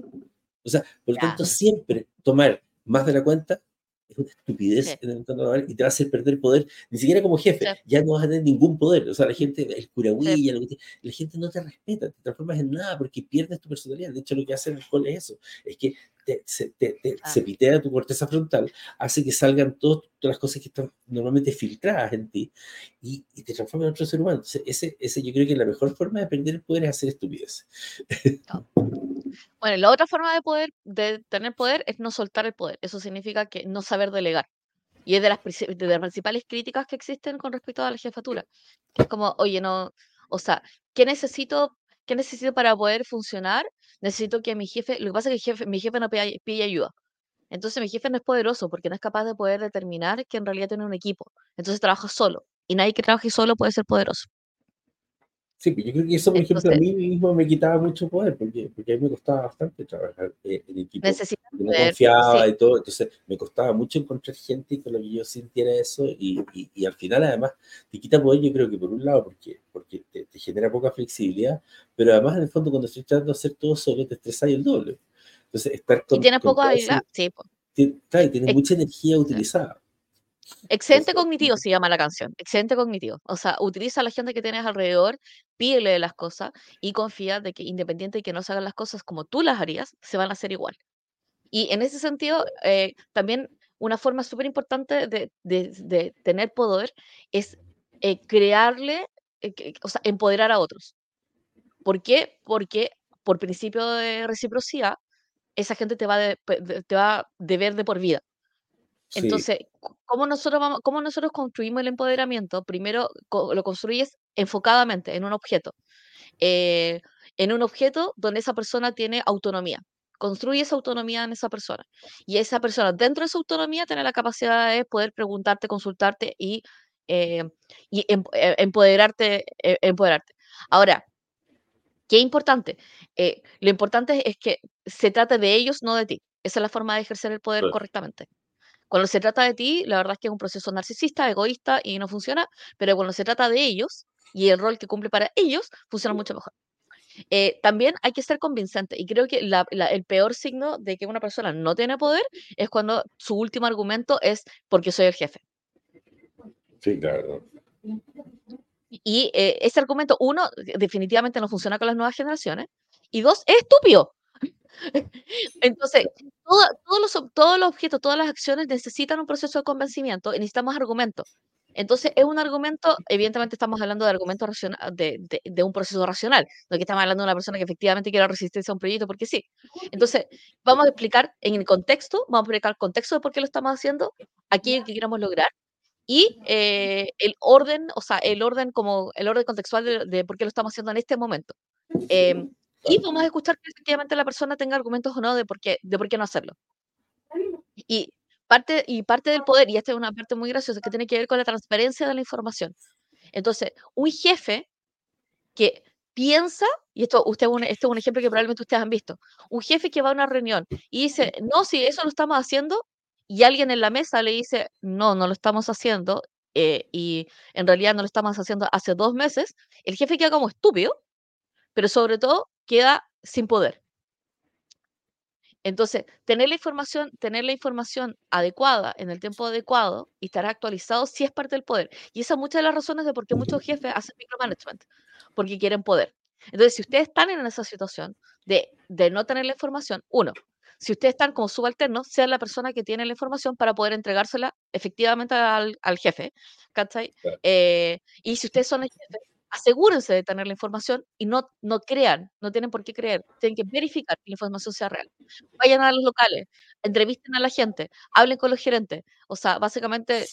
O sea, por lo Ya. tanto, siempre tomar más de la cuenta es una estupidez Sí. en el entorno laboral y te va a hacer perder poder, ni siquiera como jefe, Sí. ya no vas a tener ningún poder. O sea, la gente, el curahuilla, lo que te- la gente no te respeta, te transformas en nada porque pierdes tu personalidad. De hecho, lo que hace el alcohol es eso, es que te, se, te- te- Ah. se pitea tu corteza frontal, hace que salgan todas, todas las cosas que están normalmente filtradas en ti y, y te transforma en otro ser humano. Entonces, ese, ese yo creo que la mejor forma de perder el poder es hacer estupidez. Bueno, la otra forma de poder, de tener poder es no soltar el poder. Eso significa que no saber delegar. Y es de las, de las principales críticas que existen con respecto a la jefatura. Es como, oye, no, o sea, ¿qué necesito, qué necesito para poder funcionar? Necesito que mi jefe, lo que pasa es que jefe, mi jefe no pide, pide ayuda. Entonces mi jefe no es poderoso porque no es capaz de poder determinar que en realidad tiene un equipo. Entonces trabaja solo. Y nadie que trabaje solo puede ser poderoso. Sí, pues yo creo que eso, por ejemplo, a mí mismo me quitaba mucho poder, porque, porque a mí me costaba bastante trabajar eh, en equipo. Porque no confiaba sí. y todo, entonces me costaba mucho encontrar gente con la que yo sintiera eso y, y, y al final además te quita poder, yo creo que por un lado porque, porque te, te genera poca flexibilidad, pero además en el fondo cuando estoy tratando de hacer todo solo te estresas el doble. Entonces estar con... Y tienes esa- habilidad. Sí, po. ti- claro, Es- mucha energía utilizada. Entonces, cognitivo se llama la canción. Excedente cognitivo. O sea, utiliza a la gente que tienes alrededor, pídele las cosas y confía de que independiente de que no se hagan las cosas como tú las harías, se van a hacer igual. Y en ese sentido, eh, también una forma súper importante de, de- de tener poder es eh, crearle, eh, o sea, empoderar a otros. ¿Por qué? Porque por principio de reciprocidad, esa gente te va, de- te va a deber de por vida. Entonces, ¿cómo nosotros, vamos, cómo nosotros construimos el empoderamiento? Primero co- lo construyes enfocadamente en un objeto. eh, en un objeto donde esa persona tiene autonomía. Construye esa autonomía en esa persona. Y esa persona, dentro de esa autonomía, tiene la capacidad de poder preguntarte, consultarte y, eh, y em- eh, empoderarte, empoderarte. Ahora, ¿qué importante? Eh, lo importante es que se trate de ellos, no de ti. Esa es la forma de ejercer el poder correctamente. Cuando se trata de ti, la verdad es que es un proceso narcisista, egoísta y no funciona, pero cuando se trata de ellos y el rol que cumple para ellos, funciona mucho mejor. Eh, también hay que ser convincente y creo que la- la- el peor signo de que una persona no tiene poder es cuando su último argumento es porque soy el jefe. sí, claro. Y eh, ese argumento, uno, definitivamente no funciona con las nuevas generaciones, y dos, es estúpido. Entonces, todo- todos, los, todos los objetos, todas las acciones necesitan un proceso de convencimiento y necesitamos argumentos. Entonces, es un argumento, evidentemente estamos hablando de argumento racional, de, de, de, un proceso racional, no que estamos hablando de una persona que efectivamente quiere resistencia a un proyecto porque sí. Entonces, vamos a explicar en el contexto, vamos a explicar el contexto de por qué lo estamos haciendo, aquello que queramos lograr, y eh, el orden, o sea, el orden como el orden contextual de, de por qué lo estamos haciendo en este momento. Eh, y vamos a escuchar que efectivamente la persona tenga argumentos o no de por qué, de por qué no hacerlo. Y parte, y parte del poder, y esta es una parte muy graciosa, que tiene que ver con la transparencia de la información. Entonces, un jefe que piensa, y esto, usted, este es un ejemplo que probablemente ustedes han visto, un jefe que va a una reunión y dice, no, si eso lo estamos haciendo, y alguien en la mesa le dice, no, no lo estamos haciendo, eh, y en realidad no lo estamos haciendo hace dos meses, el jefe queda como estúpido, pero sobre todo queda sin poder. Entonces, tener la información, tener la información adecuada en el tiempo adecuado y estar actualizado sí es parte del poder. Y esa es muchas de las razones de por qué muchos jefes hacen micromanagement, porque quieren poder. Entonces, si ustedes están en esa situación de, de no tener la información, uno, si ustedes están como subalternos, sean la persona que tiene la información para poder entregársela efectivamente al, al jefe, ¿cachai? Eh, y si ustedes son el jefe, asegúrense de tener la información y no, no crean, no tienen por qué creer, tienen que verificar que la información sea real. Vayan a los locales, entrevisten a la gente, hablen con los gerentes, o sea, básicamente,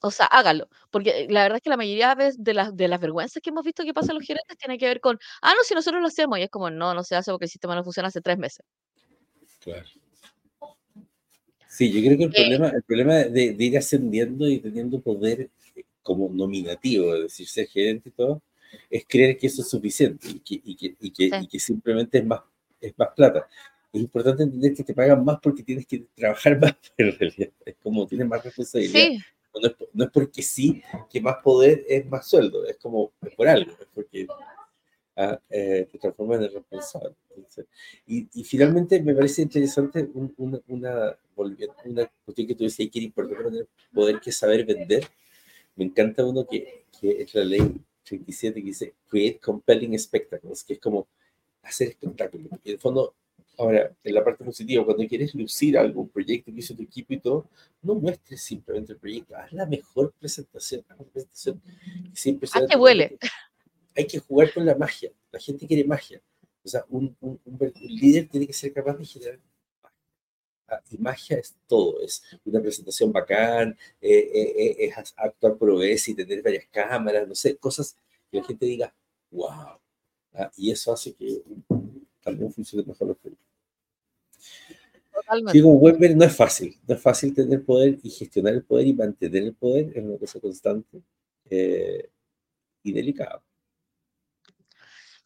o sea, háganlo, porque la verdad es que la mayoría de las, de las vergüenzas que hemos visto que pasan los gerentes tiene que ver con, ah, no, si nosotros lo hacemos, y es como, no, no se hace porque el sistema no funciona hace tres meses. Claro. Sí, yo creo que el, eh, problema, el problema de, de ir ascendiendo y teniendo poder como nominativo, es decir, ser gerente y todo, es creer que eso es suficiente y que, y que, y que, y que simplemente es más, es más plata. Es importante entender que te pagan más porque tienes que trabajar más, pero en realidad es como tienes más responsabilidad. Sí. No, es, no, es, porque sí que más poder es más sueldo, es como es por algo, es porque ah, eh, te transformas en el responsable. Entonces, y, y, finalmente me parece interesante un, una, una, una cuestión que tú decías que era importante tener poder que saber vender me encanta uno que, que es la ley 37 que dice Create Compelling Spectacles, que es como hacer espectáculo. Y en el fondo, ahora, en la parte positiva, cuando quieres lucir algún proyecto que hizo tu equipo y todo, no muestres simplemente el proyecto, haz la mejor presentación, la presentación que siempre sea. que huele. Hay que jugar con la magia. La gente quiere magia. O sea, un, un, un, un líder tiene que ser capaz de generar magia es todo, es una presentación bacán, eh, eh, eh, es actuar por OBS y tener varias cámaras, no sé, cosas que la gente diga, wow, ¿ah? y eso hace que también funcione mejor los proyectos. Digo, Weber no es fácil, no es fácil tener poder y gestionar el poder y mantener el poder, es una cosa constante y delicada.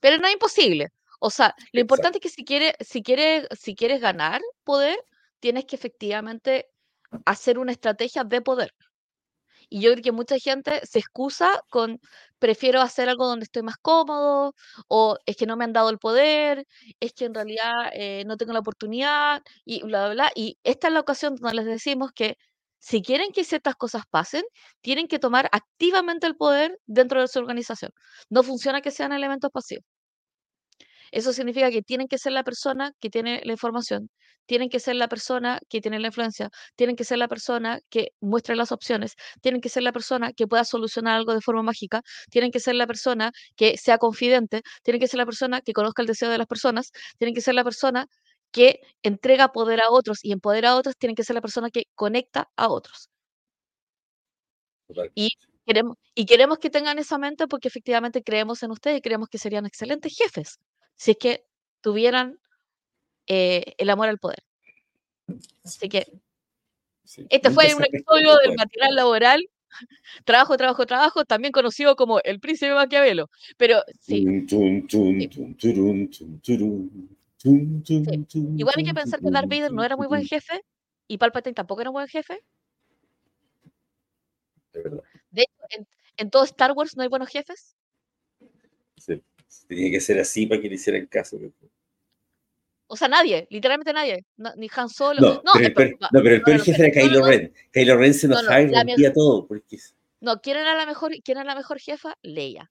Pero no es imposible. O sea, lo importante es que si quieres, si quieres, si quieres ganar poder, tienes que efectivamente hacer una estrategia de poder. Y yo creo que mucha gente se excusa con prefiero hacer algo donde estoy más cómodo, o es que no me han dado el poder, es que en realidad eh, no tengo la oportunidad, y bla, bla, bla. Y esta es la ocasión donde les decimos que si quieren que ciertas cosas pasen, tienen que tomar activamente el poder dentro de su organización. No funciona que sean elementos pasivos. Eso significa que tienen que ser la persona que tiene la información, tienen que ser la persona que tiene la influencia, tienen que ser la persona que muestre las opciones, tienen que ser la persona que pueda solucionar algo de forma mágica, tienen que ser la persona que sea confidente, tienen que ser la persona que conozca el deseo de las personas, tienen que ser la persona que entrega poder a otros y empodera a otros, tienen que ser la persona que conecta a otros. Y queremos, y queremos que tengan esa mente porque efectivamente creemos en ustedes y creemos que serían excelentes jefes si es que tuvieran eh, el amor al poder. Así que este fue un episodio del material laboral. Trabajo, trabajo, trabajo, también conocido como el príncipe Maquiavelo. Pero sí. Igual hay que pensar que Darth Vader no era muy buen jefe y Palpatine tampoco era un buen jefe. De hecho, en, todo Star Wars no hay buenos jefes. Sí, tenía que ser así para que le hicieran caso. O sea, nadie, literalmente nadie. ni Han Solo. No, no, pero, el, peor, no, pero el peor jefe era Kylo Ren. Kylo Ren se enojaba y rompía todo. Porque... No, ¿quién era, la mejor, ¿quién era la mejor jefa? Leia.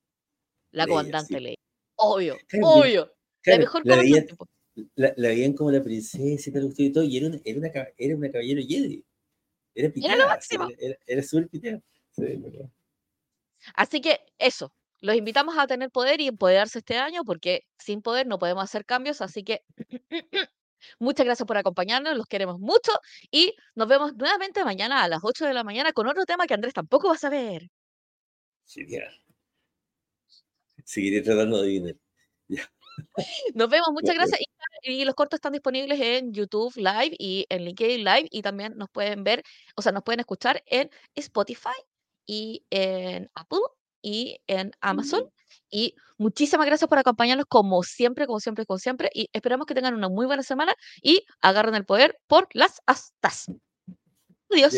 La comandante Leia. Obvio, obvio. la mejor la veían, la, la, veían como la princesa y tal, y todo, y era una, era una, era una caballero Jedi. Era pitada. Era, era, era súper pitada. Sí. Así que eso, los invitamos a tener poder y empoderarse este año porque sin poder no podemos hacer cambios, así que muchas gracias por acompañarnos, los queremos mucho y nos vemos nuevamente mañana a las 8 de la mañana con otro tema que Andrés tampoco va a saber. Genial. Seguiré tratando de adivinar. Ya. Nos vemos, muchas gracias. Y, y los cortos están disponibles en YouTube Live y en LinkedIn Live y también nos pueden ver, o sea, nos pueden escuchar en Spotify y en Apple y en Amazon. Y muchísimas gracias por acompañarnos como siempre, como siempre, como siempre. Y esperamos que tengan una muy buena semana y agarren el poder por las astas. Adiós.